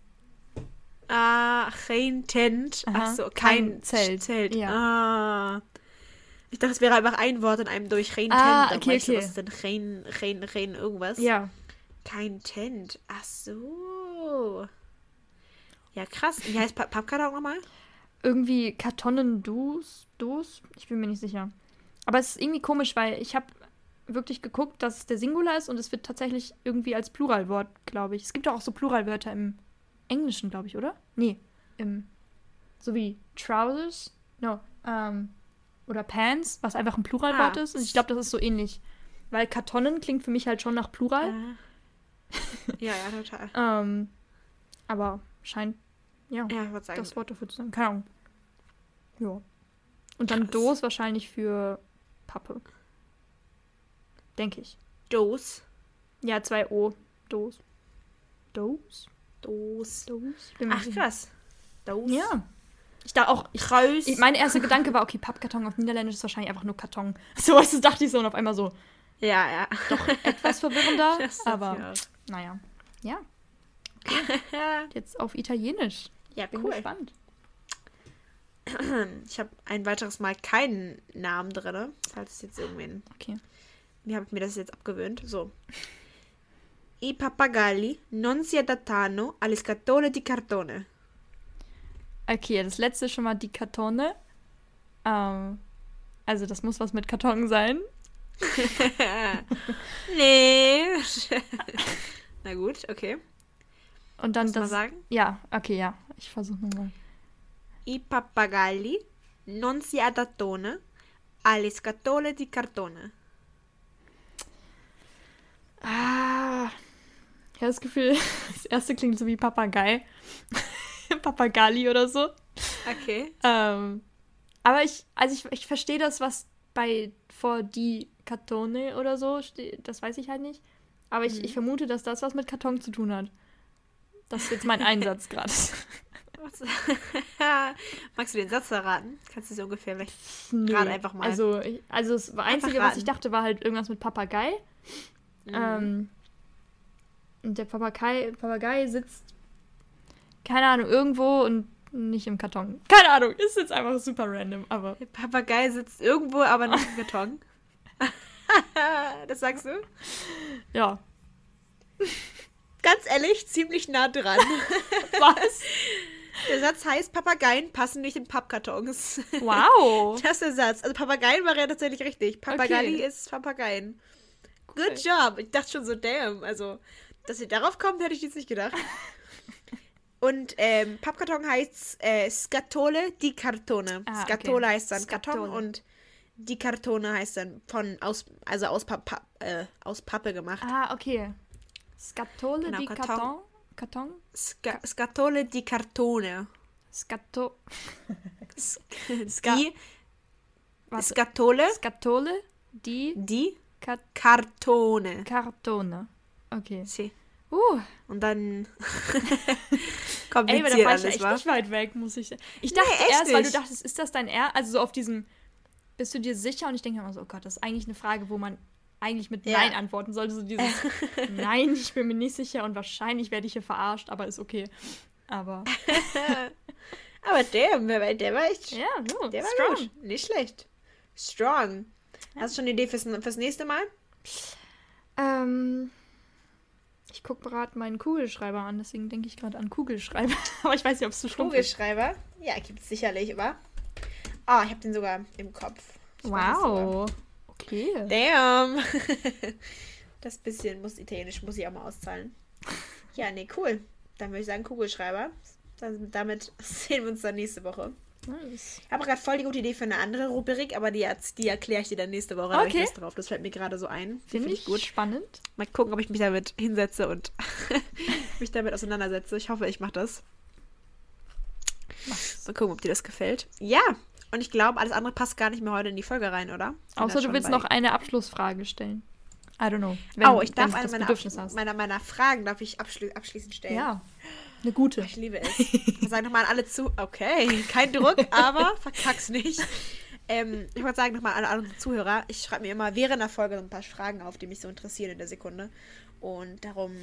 Ah, kein Tent. Aha, Ach so, kein kein, Zelt. Zelt. Ja. Ah. Ich dachte, es wäre einfach ein Wort in einem durch. Kein Ah, Tent. Okay, okay. Was ist denn kein, kein, kein irgendwas? Ja. Kein Tent. Ach so. Ja, krass. Wie heißt pa Pappkarton nochmal? Irgendwie Kartonendos? Dos? Ich bin mir nicht sicher. Aber es ist irgendwie komisch, weil ich habe wirklich geguckt, dass es der Singular ist und es wird tatsächlich irgendwie als Pluralwort, glaube ich. Es gibt auch so Pluralwörter im Englischen, glaube ich, oder? Nee. Im, so wie Trousers? No. Ähm, oder Pants, was einfach ein Pluralwort Ah. ist. Und ich glaube, das ist so ähnlich. Weil Kartonnen klingt für mich halt schon nach Plural. Äh. Ja, ja, total. Ähm, aber scheint, ja, Ja, das Wort dafür zu sein. Keine Ahnung. Ja. Und dann Krass. Dos wahrscheinlich für Pappe. Denke ich. Dos. Ja, zwei O. Dos. Dos? Dos. Dos? Ach, krass. Dos. Ja. Ich dachte auch, ich, Kraus. ich, mein erster Gedanke war, okay, Pappkarton auf Niederländisch ist wahrscheinlich einfach nur Karton. So was dachte ich so und auf einmal so ja, ja. etwas verwirrender. Aber ich naja. Ja, auch. jetzt auf Italienisch. ja, Bin cool. gespannt. Ich habe ein weiteres Mal keinen Namen drin, falls es jetzt irgendwen. Okay. Wie habe ich mir das jetzt abgewöhnt? So. I pappagalli non si adattano alle scatole di cartone. Okay, das letzte schon mal die Kartone. Ähm, also das muss was mit Karton sein. nee. Na gut, okay. Und dann Kannst du mal das. sagen? Ja, okay, ja. Ich versuche nochmal. I pappagalli non si adattano alle scatole di cartone. Ah. Ich habe das Gefühl, das erste klingt so wie Papagei. Papagali oder so. Okay. Ähm, aber ich, also ich, ich verstehe das, was bei vor die Kartone oder so steht. Das weiß ich halt nicht. Aber ich, ich vermute, dass das was mit Karton zu tun hat. Das ist jetzt mein Einsatz gerade. Magst du den Satz erraten? Kannst du so ungefähr weg? Nee. Rat einfach mal. Also, ich, also das Einzige, was ich dachte, war halt irgendwas mit Papagei. Mhm. Ähm, und der Papagei, Papagei sitzt, keine Ahnung, irgendwo und nicht im Karton. Keine Ahnung, ist jetzt einfach super random, aber Der Papagei sitzt irgendwo, aber nicht im Karton. das sagst du? ja. Ganz ehrlich, ziemlich nah dran. Was? Der Satz heißt, Papageien passen nicht in Pappkartons. Wow. Das ist der Satz. Also Papageien war ja tatsächlich richtig. Papagalli Okay. ist Papageien. Good job. Ich dachte schon so, damn. Also, dass ihr darauf kommt, hätte ich jetzt nicht gedacht. Und ähm, Pappkarton heißt äh, Scatole di Cartone. Ah, okay. Scatole heißt dann Karton Scatole. und die Kartone heißt dann von aus, also aus, Pa- Pa- äh, aus Pappe gemacht. Ah, okay. Scatole Genau, di Karton. Karton. Karton? Ska Scatole di Cartone. Scato. Die Warte. Scatole Scatole di di Kat Cartone. Kartone. Okay. Sì. Uh, Und dann ey, aber da war ich alles, echt wa? nicht weit weg, muss ich sagen. Ich dachte echt erst, weil du dachtest, ist das dein R? Also so auf diesem, bist du dir sicher? Und ich denke immer so, oh Gott, das ist eigentlich eine Frage, wo man eigentlich mit Ja. Nein antworten sollte. So dieses Nein, ich bin mir nicht sicher und wahrscheinlich werde ich hier verarscht, aber ist okay. Aber Aber der, der war- war echt, ja, no, der war strong. gut. Nicht schlecht. Strong. Hast du schon eine Idee fürs, fürs nächste Mal? Ähm, ich gucke gerade meinen Kugelschreiber an, deswegen denke ich gerade an Kugelschreiber. aber ich weiß nicht, ob es zu stumpf ist. Kugelschreiber? Ja, gibt's sicherlich, wa? Ah, ich habe den sogar im Kopf. Ich es. Wow. Okay. Damn. Das bisschen muss Italienisch muss ich auch mal auszahlen. Ja, nee, cool. Dann würde ich sagen Kugelschreiber. Dann, damit sehen wir uns dann nächste Woche. Nice. Ich habe gerade voll die gute Idee für eine andere Rubrik, aber die, die erkläre ich dir dann nächste Woche. Da Okay. Lust drauf. Das fällt mir gerade so ein. Finde ich gut. spannend. Mal gucken, ob ich mich damit hinsetze und mich damit auseinandersetze. Ich hoffe, ich mache das. Mal gucken, ob dir das gefällt. Ja, und ich glaube, alles andere passt gar nicht mehr heute in die Folge rein, oder? Sind Außer du willst bei- noch eine Abschlussfrage stellen. I don't know. oh, ich darf wenn eine meiner, meiner, meiner Fragen darf ich abschli abschließend stellen. Ja, eine gute. Ich liebe es. Sag nochmal an alle zu. Okay, kein Druck, aber verkack's nicht. Ähm, ich wollte sagen nochmal an alle anderen Zuhörer, ich schreibe mir immer während der Folge so ein paar Fragen auf, die mich so interessieren in der Sekunde. Und darum,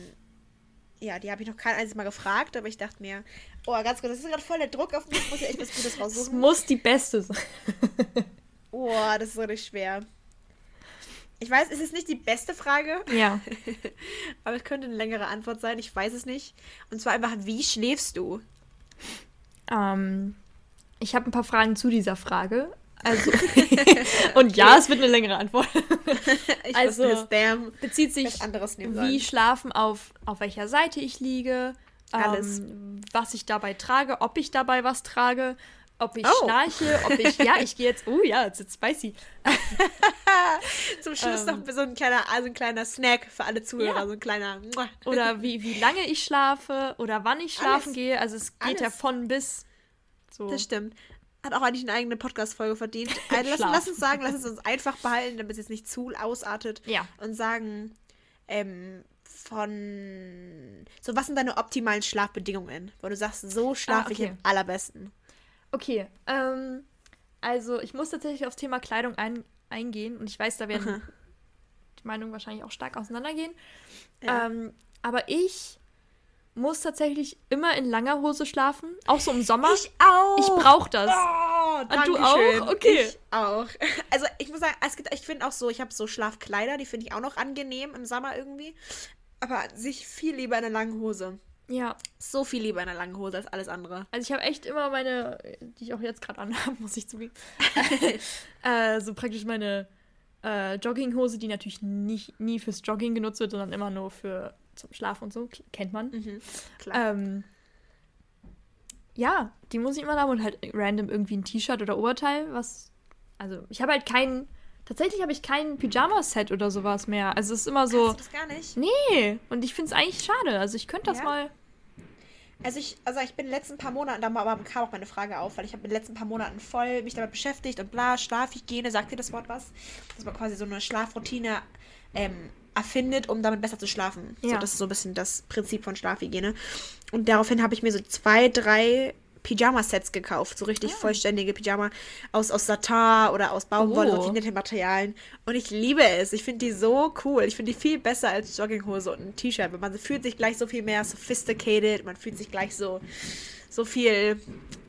ja, die habe ich noch kein einziges Mal gefragt, aber ich dachte mir, oh, ganz kurz, das ist gerade voll der Druck auf mich, ich muss hier echt was Gutes Es raussuchen. muss die beste sein. Oh, das ist richtig schwer. Ich weiß, es ist nicht die beste Frage, Ja. aber es könnte eine längere Antwort sein, ich weiß es nicht. Und zwar einfach, wie schläfst du? Ähm, ich habe ein paar Fragen zu dieser Frage. Also, und ja, es wird eine längere Antwort. Ich Also, es, damn. Bezieht sich anderes wie sollen. schlafen auf, auf welcher Seite ich liege, Alles. Ähm, was ich dabei trage, ob ich dabei was trage, ob ich Oh. schnarche, ob ich, ja, ich gehe jetzt, oh ja, jetzt ist spicy. Zum Schluss Ähm. noch so ein kleiner, also ein kleiner Snack für alle Zuhörer, Ja. so ein kleiner. Oder wie, wie lange ich schlafe oder wann ich schlafen Alles. gehe. Also es geht ja Alles. von bis. So. Das stimmt. Hat auch eigentlich eine eigene Podcast-Folge verdient. Äh, lass, lass uns sagen, lass es uns einfach behalten, damit es jetzt nicht zu ausartet. Ja. Und sagen, ähm, von. So, was sind deine optimalen Schlafbedingungen? Wo du sagst, so schlafe Ah, ich okay. am allerbesten. Okay, ähm, also ich muss tatsächlich aufs Thema Kleidung ein, eingehen und ich weiß, da werden Aha. die Meinungen wahrscheinlich auch stark auseinandergehen. Ja. Ähm, aber ich muss tatsächlich immer in langer Hose schlafen, auch so im Sommer. Ich auch. Ich brauche das. Oh, Und du auch? Okay. Ich auch. Also ich muss sagen, es gibt, ich finde auch so, ich habe so Schlafkleider, die finde ich auch noch angenehm im Sommer irgendwie. Aber sich viel lieber in einer langen Hose. Ja, So viel lieber in einer langen Hose als alles andere. also ich habe echt immer meine, die ich auch jetzt gerade anhabe, muss ich zugeben. äh, so praktisch meine äh, Jogginghose, die natürlich nicht, nie fürs Jogging genutzt wird, sondern immer nur für zum Schlafen und so, kennt man. Mhm. Klar. Ähm, ja, die muss ich immer haben und halt random irgendwie ein T-Shirt oder Oberteil, was. Also, ich habe halt kein. Tatsächlich habe ich kein Pyjama-Set oder sowas mehr. Also, es ist immer so. Kannst du das gar nicht? Nee, und ich finde es eigentlich schade. Also, ich könnte das Ja? mal. Also ich, also ich bin in den letzten paar Monaten, da kam auch meine Frage auf, weil ich habe in den letzten paar Monaten voll mich damit beschäftigt und bla, Schlafhygiene, sagt dir das Wort was? Dass man quasi so eine Schlafroutine ähm, erfindet, um damit besser zu schlafen. So, Ja. das ist so ein bisschen das Prinzip von Schlafhygiene. Und daraufhin habe ich mir so zwei, drei Pyjama-Sets gekauft, so richtig Ah. vollständige Pyjama aus, aus Satin oder aus Baumwolle, Oh. so nette Materialien. Und ich liebe es. Ich finde die so cool. Ich finde die viel besser als Jogginghose und ein T-Shirt. weil Man fühlt sich gleich so viel mehr sophisticated. Man fühlt sich gleich so, so viel,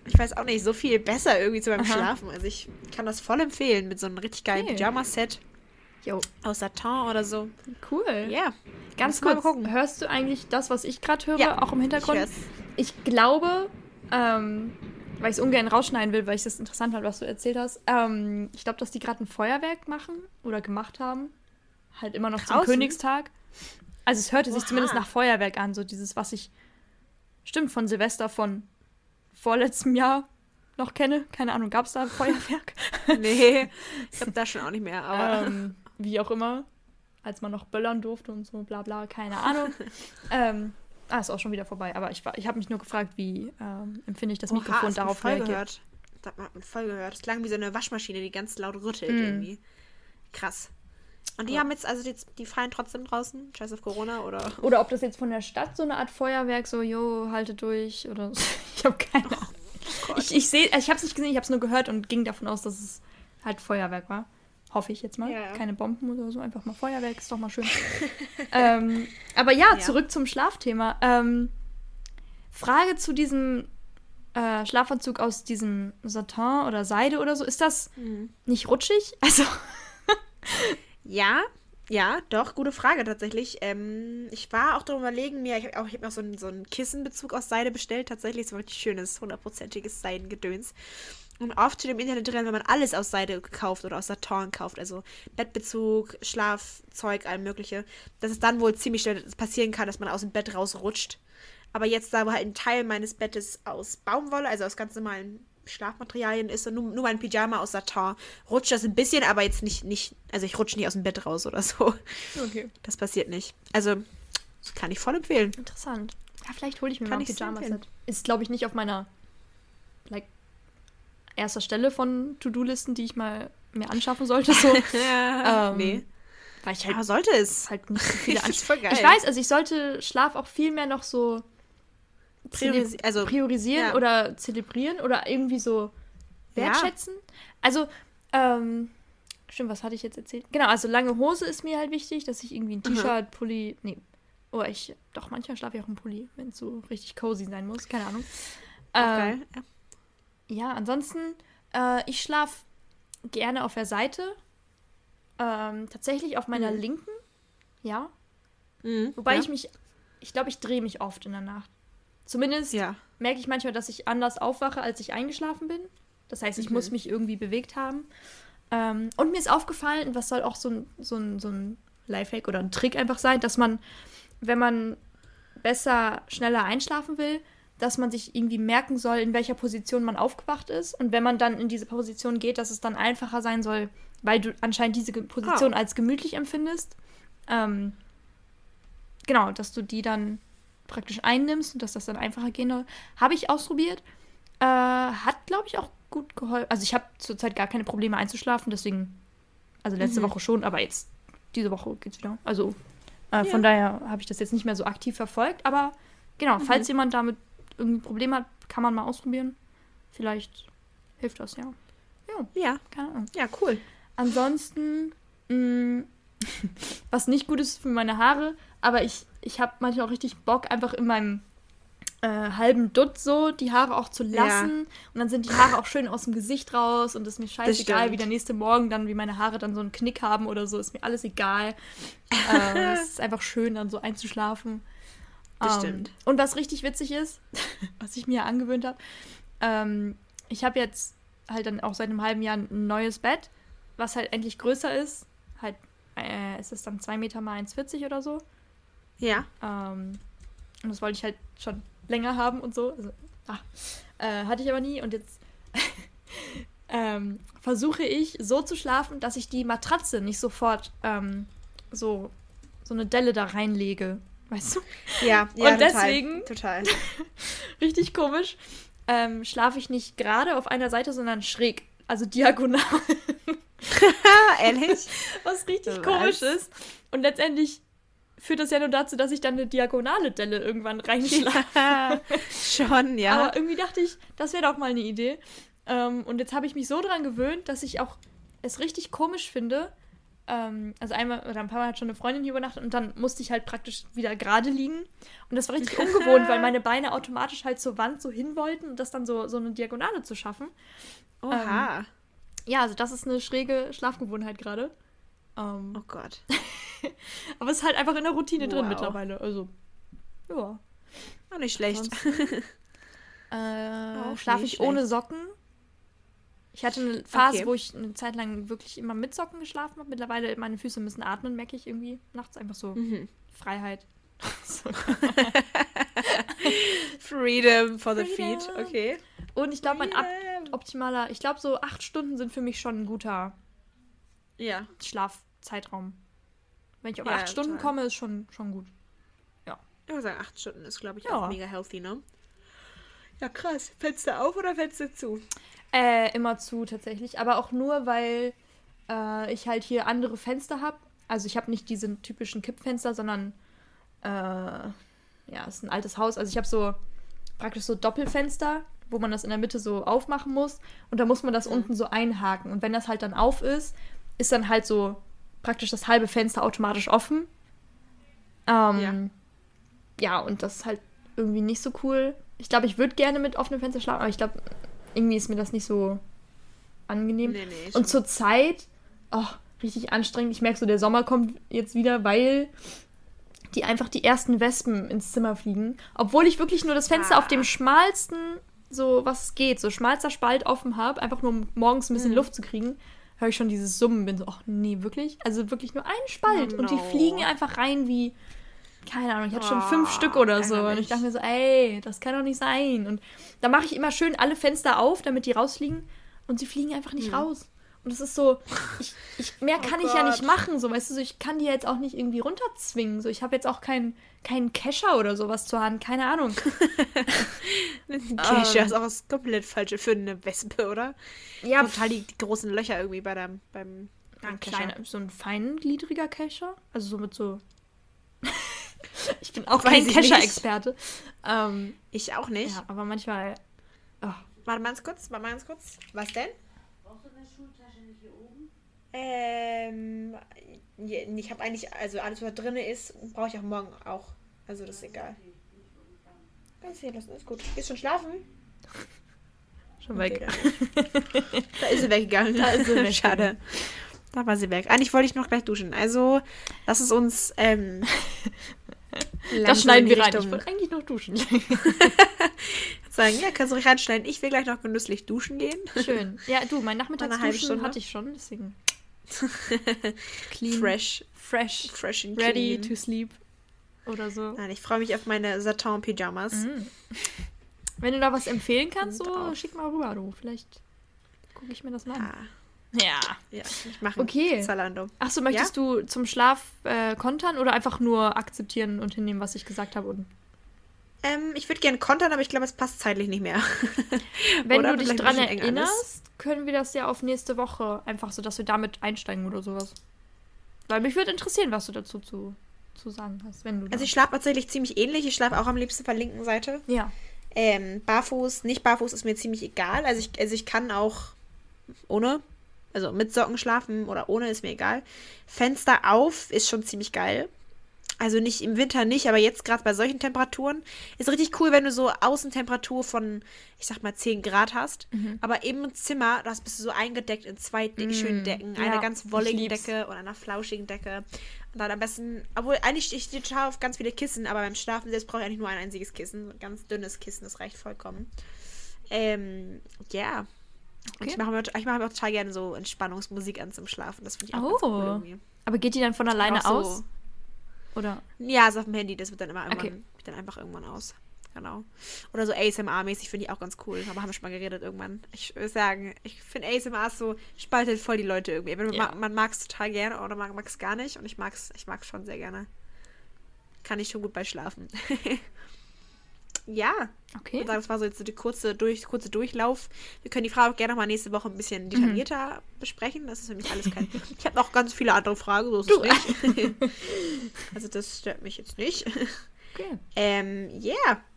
ich weiß auch nicht, so viel besser irgendwie zu beim. Schlafen. Also ich kann das voll empfehlen mit so einem richtig geilen Okay. Pyjama-Set Jo, aus Satin oder so. cool. Ja. Ganz Muss kurz, gucken. hörst du eigentlich das, was ich gerade höre, Ja, auch im Hintergrund? Ich. Ich glaube, ähm, weil ich es ungern rausschneiden will, weil ich das interessant fand, was du erzählt hast. Ähm, ich glaube, dass die gerade ein Feuerwerk machen oder gemacht haben. Halt immer noch zum Draußen? Königstag. Also es hörte sich Oha. zumindest nach Feuerwerk an, so dieses, was ich stimmt von Silvester von vorletztem Jahr noch kenne. Keine Ahnung, gab es da Feuerwerk? Nee, ich glaube das schon auch nicht mehr. Aber ähm, wie auch immer, als man noch böllern durfte und so, bla bla, keine Ahnung. ähm, ah, ist auch schon wieder vorbei. Aber ich, war- ich habe mich nur gefragt, wie ähm, empfinde ich das Oha, Mikrofon darauf voll reagiert. gehört. Das hat man voll gehört. Es klang wie so eine Waschmaschine, die ganz laut rüttelt Mm. irgendwie. Krass. Und die Ja. haben jetzt, also die, die feiern trotzdem draußen, scheiß auf Corona oder. Oder ob das jetzt von der Stadt so eine Art Feuerwerk, so, jo, halte durch oder so. Ich habe keine Ahnung. Gott. ich ich sehe, ich habe es nicht gesehen, ich habe es nur gehört und ging davon aus, dass es halt Feuerwerk war. Hoffe ich jetzt mal. Ja. Keine Bomben oder so, einfach mal Feuerwerk, ist doch mal schön. ähm, aber ja, Ja. zurück zum Schlafthema. Ähm, Frage zu diesem äh, Schlafanzug aus diesem Satin oder Seide oder so. Ist das Mhm. nicht rutschig? Also, Ja, ja, doch, gute Frage tatsächlich. Ähm, ich war auch darüber überlegen, mir, ich habe hab mir auch so einen, so einen Kissenbezug aus Seide bestellt. Tatsächlich so ein schönes, hundertprozentiges Seidengedöns. Und oft steht im Internet drin, wenn man alles aus Seide kauft oder aus Satin kauft, also Bettbezug, Schlafzeug, all mögliche, dass es dann wohl ziemlich schnell passieren kann, dass man aus dem Bett rausrutscht. Aber jetzt, da wo halt ein Teil meines Bettes aus Baumwolle, also aus ganz normalen Schlafmaterialien ist und nur, nur mein Pyjama aus Satin, rutscht das ein bisschen, aber jetzt nicht, nicht, also ich rutsche nicht aus dem Bett raus oder so. okay. Das passiert nicht. Also, das kann ich voll empfehlen. Interessant. Ja, vielleicht hole ich mir Kann mal ein. Pyjama-Set. Ist, glaube ich, nicht auf meiner like, erster Stelle von To-Do-Listen, die ich mal mir anschaffen sollte. So. ja, Ähm, nee. Weil ich halt, Ja, sollte es. halt nicht so viele Ich voll geil. Ich weiß, also ich sollte Schlaf auch viel mehr noch so Priorisi also, priorisieren ja. oder zelebrieren oder irgendwie so Ja. wertschätzen. Also, ähm, stimmt, was hatte ich jetzt erzählt? Genau, also lange Hose ist mir halt wichtig, dass ich irgendwie ein Mhm. T-Shirt, Pulli, nee, oh, ich, doch, manchmal schlafe ich auch im Pulli, wenn es so richtig cozy sein muss, keine Ahnung. Ähm, geil. Ja. Ja, ansonsten, äh, ich schlafe gerne auf der Seite. Ähm, tatsächlich auf meiner Mhm. linken. Ja. Mhm, Wobei ja. ich mich, ich glaube, ich drehe mich oft in der Nacht. Zumindest Ja. merke ich manchmal, dass ich anders aufwache, als ich eingeschlafen bin. Das heißt, ich Mhm. muss mich irgendwie bewegt haben. Ähm, und mir ist aufgefallen, was soll auch so ein, so, ein, so ein Lifehack oder ein Trick einfach sein, dass man, wenn man besser, schneller einschlafen will, dass man sich irgendwie merken soll, in welcher Position man aufgewacht ist. Und wenn man dann in diese Position geht, dass es dann einfacher sein soll, weil du anscheinend diese Position oh. als gemütlich empfindest. Ähm, genau, dass du die dann praktisch einnimmst und dass das dann einfacher gehen soll. Habe ich ausprobiert. Äh, hat, glaube ich, auch gut geholfen. Also ich habe zurzeit gar keine Probleme einzuschlafen, deswegen, also letzte mhm. Woche schon, aber jetzt, diese Woche geht es wieder. Also äh, ja. von daher habe ich das jetzt nicht mehr so aktiv verfolgt, aber genau, mhm. falls jemand damit irgendwie Probleme hat, kann man mal ausprobieren. Vielleicht hilft das, ja. Ja, ja. keine Ahnung. Ja, cool. Ansonsten, mh, mm, was nicht gut ist für meine Haare, aber ich, ich habe manchmal auch richtig Bock, einfach in meinem äh, halben Dutt so die Haare auch zu lassen. Ja. Und dann sind die Haare auch schön aus dem Gesicht raus und es ist mir scheißegal, wie der nächste Morgen dann, wie meine Haare dann so einen Knick haben oder so, ist mir alles egal. äh, es ist einfach schön, dann so einzuschlafen. Um, ähm, stimmt. Und was richtig witzig ist, was ich mir angewöhnt habe, ähm, ich habe jetzt halt dann auch seit einem halben Jahr ein neues Bett, was halt endlich größer ist. Halt, äh, ist es dann 2 Meter mal 1,40 oder so. Ja. Ähm, und das wollte ich halt schon länger haben und so. Also, ach, äh, hatte ich aber nie. Und jetzt ähm, versuche ich so zu schlafen, dass ich die Matratze nicht sofort ähm, so, so eine Delle da reinlege. Weißt du? Ja, ja Und deswegen, total. richtig komisch, ähm, schlafe ich nicht gerade auf einer Seite, sondern schräg. Also diagonal. Ehrlich? Was richtig Was? komisch ist. Und letztendlich führt das ja nur dazu, dass ich dann eine diagonale Delle irgendwann reinschlafe. Ja, schon, ja. Aber irgendwie dachte ich, das wäre doch mal eine Idee. Ähm, und jetzt habe ich mich so dran gewöhnt, dass ich auch es richtig komisch finde. Ähm, also einmal oder ein paar Mal hat schon eine Freundin hier übernachtet und dann musste ich halt praktisch wieder gerade liegen. Und das war richtig ungewohnt, weil meine Beine automatisch halt zur Wand so hin wollten und das dann so, so eine Diagonale zu schaffen. Oha. Ähm, ja, also das ist eine schräge Schlafgewohnheit gerade. Ähm, oh Gott. aber es ist halt einfach in der Routine wow. drin mittlerweile. Also, ja. Auch nicht schlecht. äh, Schlafe ich ohne Socken. Ich hatte eine Phase, okay. wo ich eine Zeit lang wirklich immer mit Socken geschlafen habe. Mittlerweile meine Füße müssen atmen, merke ich irgendwie nachts einfach so mhm. Freiheit. Freedom for the Freedom. feet, okay. Und ich glaube, mein optimaler, ich glaube, so acht Stunden sind für mich schon ein guter ja. Schlafzeitraum. Wenn ich auf ja, acht Stunden total. komme, ist schon, schon gut. Ja. Ich würde sagen, acht Stunden ist, glaube ich, ja. auch mega healthy, ne? Ja, krass. Fenster auf oder Fenster zu? Äh, immer zu tatsächlich. Aber auch nur, weil äh, ich halt hier andere Fenster habe. Also ich habe nicht diese typischen Kippfenster, sondern äh, ja, es ist ein altes Haus. Also ich habe so praktisch so Doppelfenster, wo man das in der Mitte so aufmachen muss. Und da muss man das mhm. unten so einhaken. Und wenn das halt dann auf ist, ist dann halt so praktisch das halbe Fenster automatisch offen. Ähm, ja. ja, und das ist halt irgendwie nicht so cool. Ich glaube, ich würde gerne mit offenem Fenster schlafen, aber ich glaube, irgendwie ist mir das nicht so angenehm. Nee, nee, und zur Zeit, oh, richtig anstrengend. Ich merke so, der Sommer kommt jetzt wieder, weil die einfach die ersten Wespen ins Zimmer fliegen. Obwohl ich wirklich nur das Fenster ah. auf dem schmalsten, so was geht, so schmalster Spalt offen habe, einfach nur um morgens ein bisschen mhm. Luft zu kriegen höre ich schon dieses Summen, bin so, ach nee, wirklich? Also wirklich nur ein Spalt oh, no. und die fliegen einfach rein wie, keine Ahnung, ich hatte oh, schon fünf Stück oder so. Und ich dachte mir so, ey, das kann doch nicht sein. Und da mache ich immer schön alle Fenster auf, damit die rausfliegen und sie fliegen einfach nicht hm. raus. Und das ist so, ich, ich, mehr oh kann oh ich ja nicht machen, so, weißt du, so, ich kann die jetzt auch nicht irgendwie runterzwingen. So, ich habe jetzt auch keinen kein Kescher oder sowas zur Hand, keine Ahnung. Ein Kescher ähm, ist auch was komplett Falsche für eine Wespe, oder? Ja. Total die, die großen Löcher irgendwie bei deinem, beim, beim kleiner, so ein feingliedriger Kescher. Also so mit so. Ich bin auch kein Kescher-Experte. Ähm, ich auch nicht. Ja, aber manchmal. Oh. Warte mal ganz kurz, warte mal ganz kurz. Was denn? Ähm, ich habe eigentlich, also alles, was drin ist, brauche ich auch morgen auch. Also das ist egal. Ganz hier lassen, ist gut. Gehst schon schlafen? Schon weg. Okay, da ist sie weggegangen. Da ist sie weg. Schade. Da war sie weg. Eigentlich wollte ich noch gleich duschen. Also, lass es uns. Ähm, das schneiden wir rein. Ich wollte eigentlich noch duschen. Sagen, ja, kannst du ruhig reinschneiden. Ich will gleich noch genüsslich duschen gehen. Schön. Ja, du, mein Nachmittagsduschen hatte ich schon, deswegen. clean. Fresh. Fresh. Fresh and Ready clean. to sleep. Oder so. Nein, ich freue mich auf meine Satin-Pyjamas. Mm. Wenn du da was empfehlen kannst, Und so schick mal rüber, du. Vielleicht gucke ich mir das mal an. Ja. ja, ich mache Okay. Zalando. Achso, möchtest du zum Schlaf äh, kontern oder einfach nur akzeptieren und hinnehmen, was ich gesagt habe? Und Ähm, ich würde gerne kontern, aber ich glaube, es passt zeitlich nicht mehr. wenn Oder du dich dran erinnerst, können wir das ja auf nächste Woche einfach so, dass wir damit einsteigen oder sowas. Weil mich würde interessieren, was du dazu zu, zu sagen hast, wenn du. Also ich schlafe tatsächlich ziemlich ähnlich. Ich schlafe auch am liebsten von der linken Seite. ja. Ähm, barfuß, nicht barfuß ist mir ziemlich egal. Also ich, also ich kann auch ohne, also mit Socken schlafen oder ohne ist mir egal. Fenster auf ist schon ziemlich geil. Also nicht im Winter nicht, aber jetzt gerade bei solchen Temperaturen ist richtig cool, wenn du so Außentemperatur von, ich sag mal, 10 Grad hast. Mhm. Aber im Zimmer, das bist du so eingedeckt in zwei de schönen Decken. Einer ja, ganz ich wolligen lieb's. Decke und einer flauschigen Decke. Und dann am besten, obwohl eigentlich ich stehe total auf ganz viele Kissen, aber beim Schlafen selbst brauche ich eigentlich nur ein einziges Kissen. Ein ganz dünnes Kissen, das reicht vollkommen. Ähm, ja. Und Okay. ich mache mir, ich mache mir auch total gerne so Entspannungsmusik an zum Schlafen. Das finde ich auch ganz Oh. cool irgendwie. Aber geht die dann von alleine so- aus? Oder? Ja, ist auf dem Handy, das wird dann immer irgendwann, Okay. dann einfach irgendwann aus. Genau. Oder so ASMR-mäßig finde ich auch ganz cool. Aber haben wir schon mal geredet irgendwann. Ich würde sagen, ich finde ASMR so, spaltet voll die Leute irgendwie. Man, Ja. man mag es total gerne oder man mag es gar nicht. Und ich mag es ich mag's schon sehr gerne. Kann ich schon gut bei schlafen. ja. Ich Okay. würde sagen, das war so jetzt so die kurze, durch, kurze Durchlauf. Wir können die Frage auch gerne noch mal nächste Woche ein bisschen detaillierter besprechen. Das ist für mich alles kein. ich habe noch ganz viele andere Fragen, so ist es nicht. also das stört mich jetzt nicht. okay. Ähm, ja,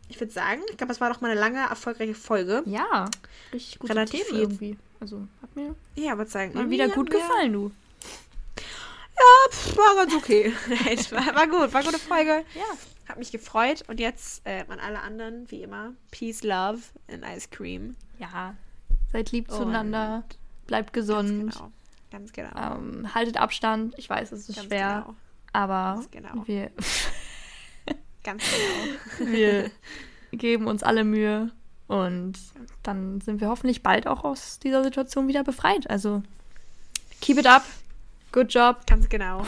ich würde sagen, ich glaube, das war doch mal eine lange, erfolgreiche Folge. Ja. Richtig gute Relativ Themen irgendwie. Also, hat mir Ja, würde sagen. mal wieder gut gefallen, du. Ja, pff, war ganz okay. War gut, war eine gute Folge. Ja. Hat mich gefreut. Und jetzt äh, an alle anderen, wie immer, Peace, Love and Ice Cream. Ja. Seid lieb zueinander. Bleibt gesund. Genau. Ganz genau. Ähm, haltet Abstand. Ich weiß, es ist Ganz schwer. genau. Aber Ganz genau. wir, Ganz genau. wir geben uns alle Mühe. Und dann sind wir hoffentlich bald auch aus dieser Situation wieder befreit. Also, keep it up. Good job. Ganz genau.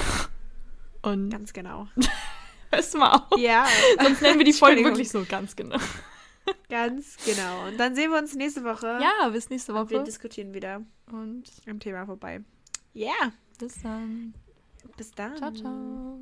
Und Ganz genau. hörst du mal auf. Ja. Sonst nennen wir die Folge wirklich so ganz genau. Ganz genau. Und dann sehen wir uns nächste Woche. Ja, bis nächste Wir Woche. diskutieren wieder Und am Thema vorbei. Ja. bis dann. Bis dann. Ciao, ciao.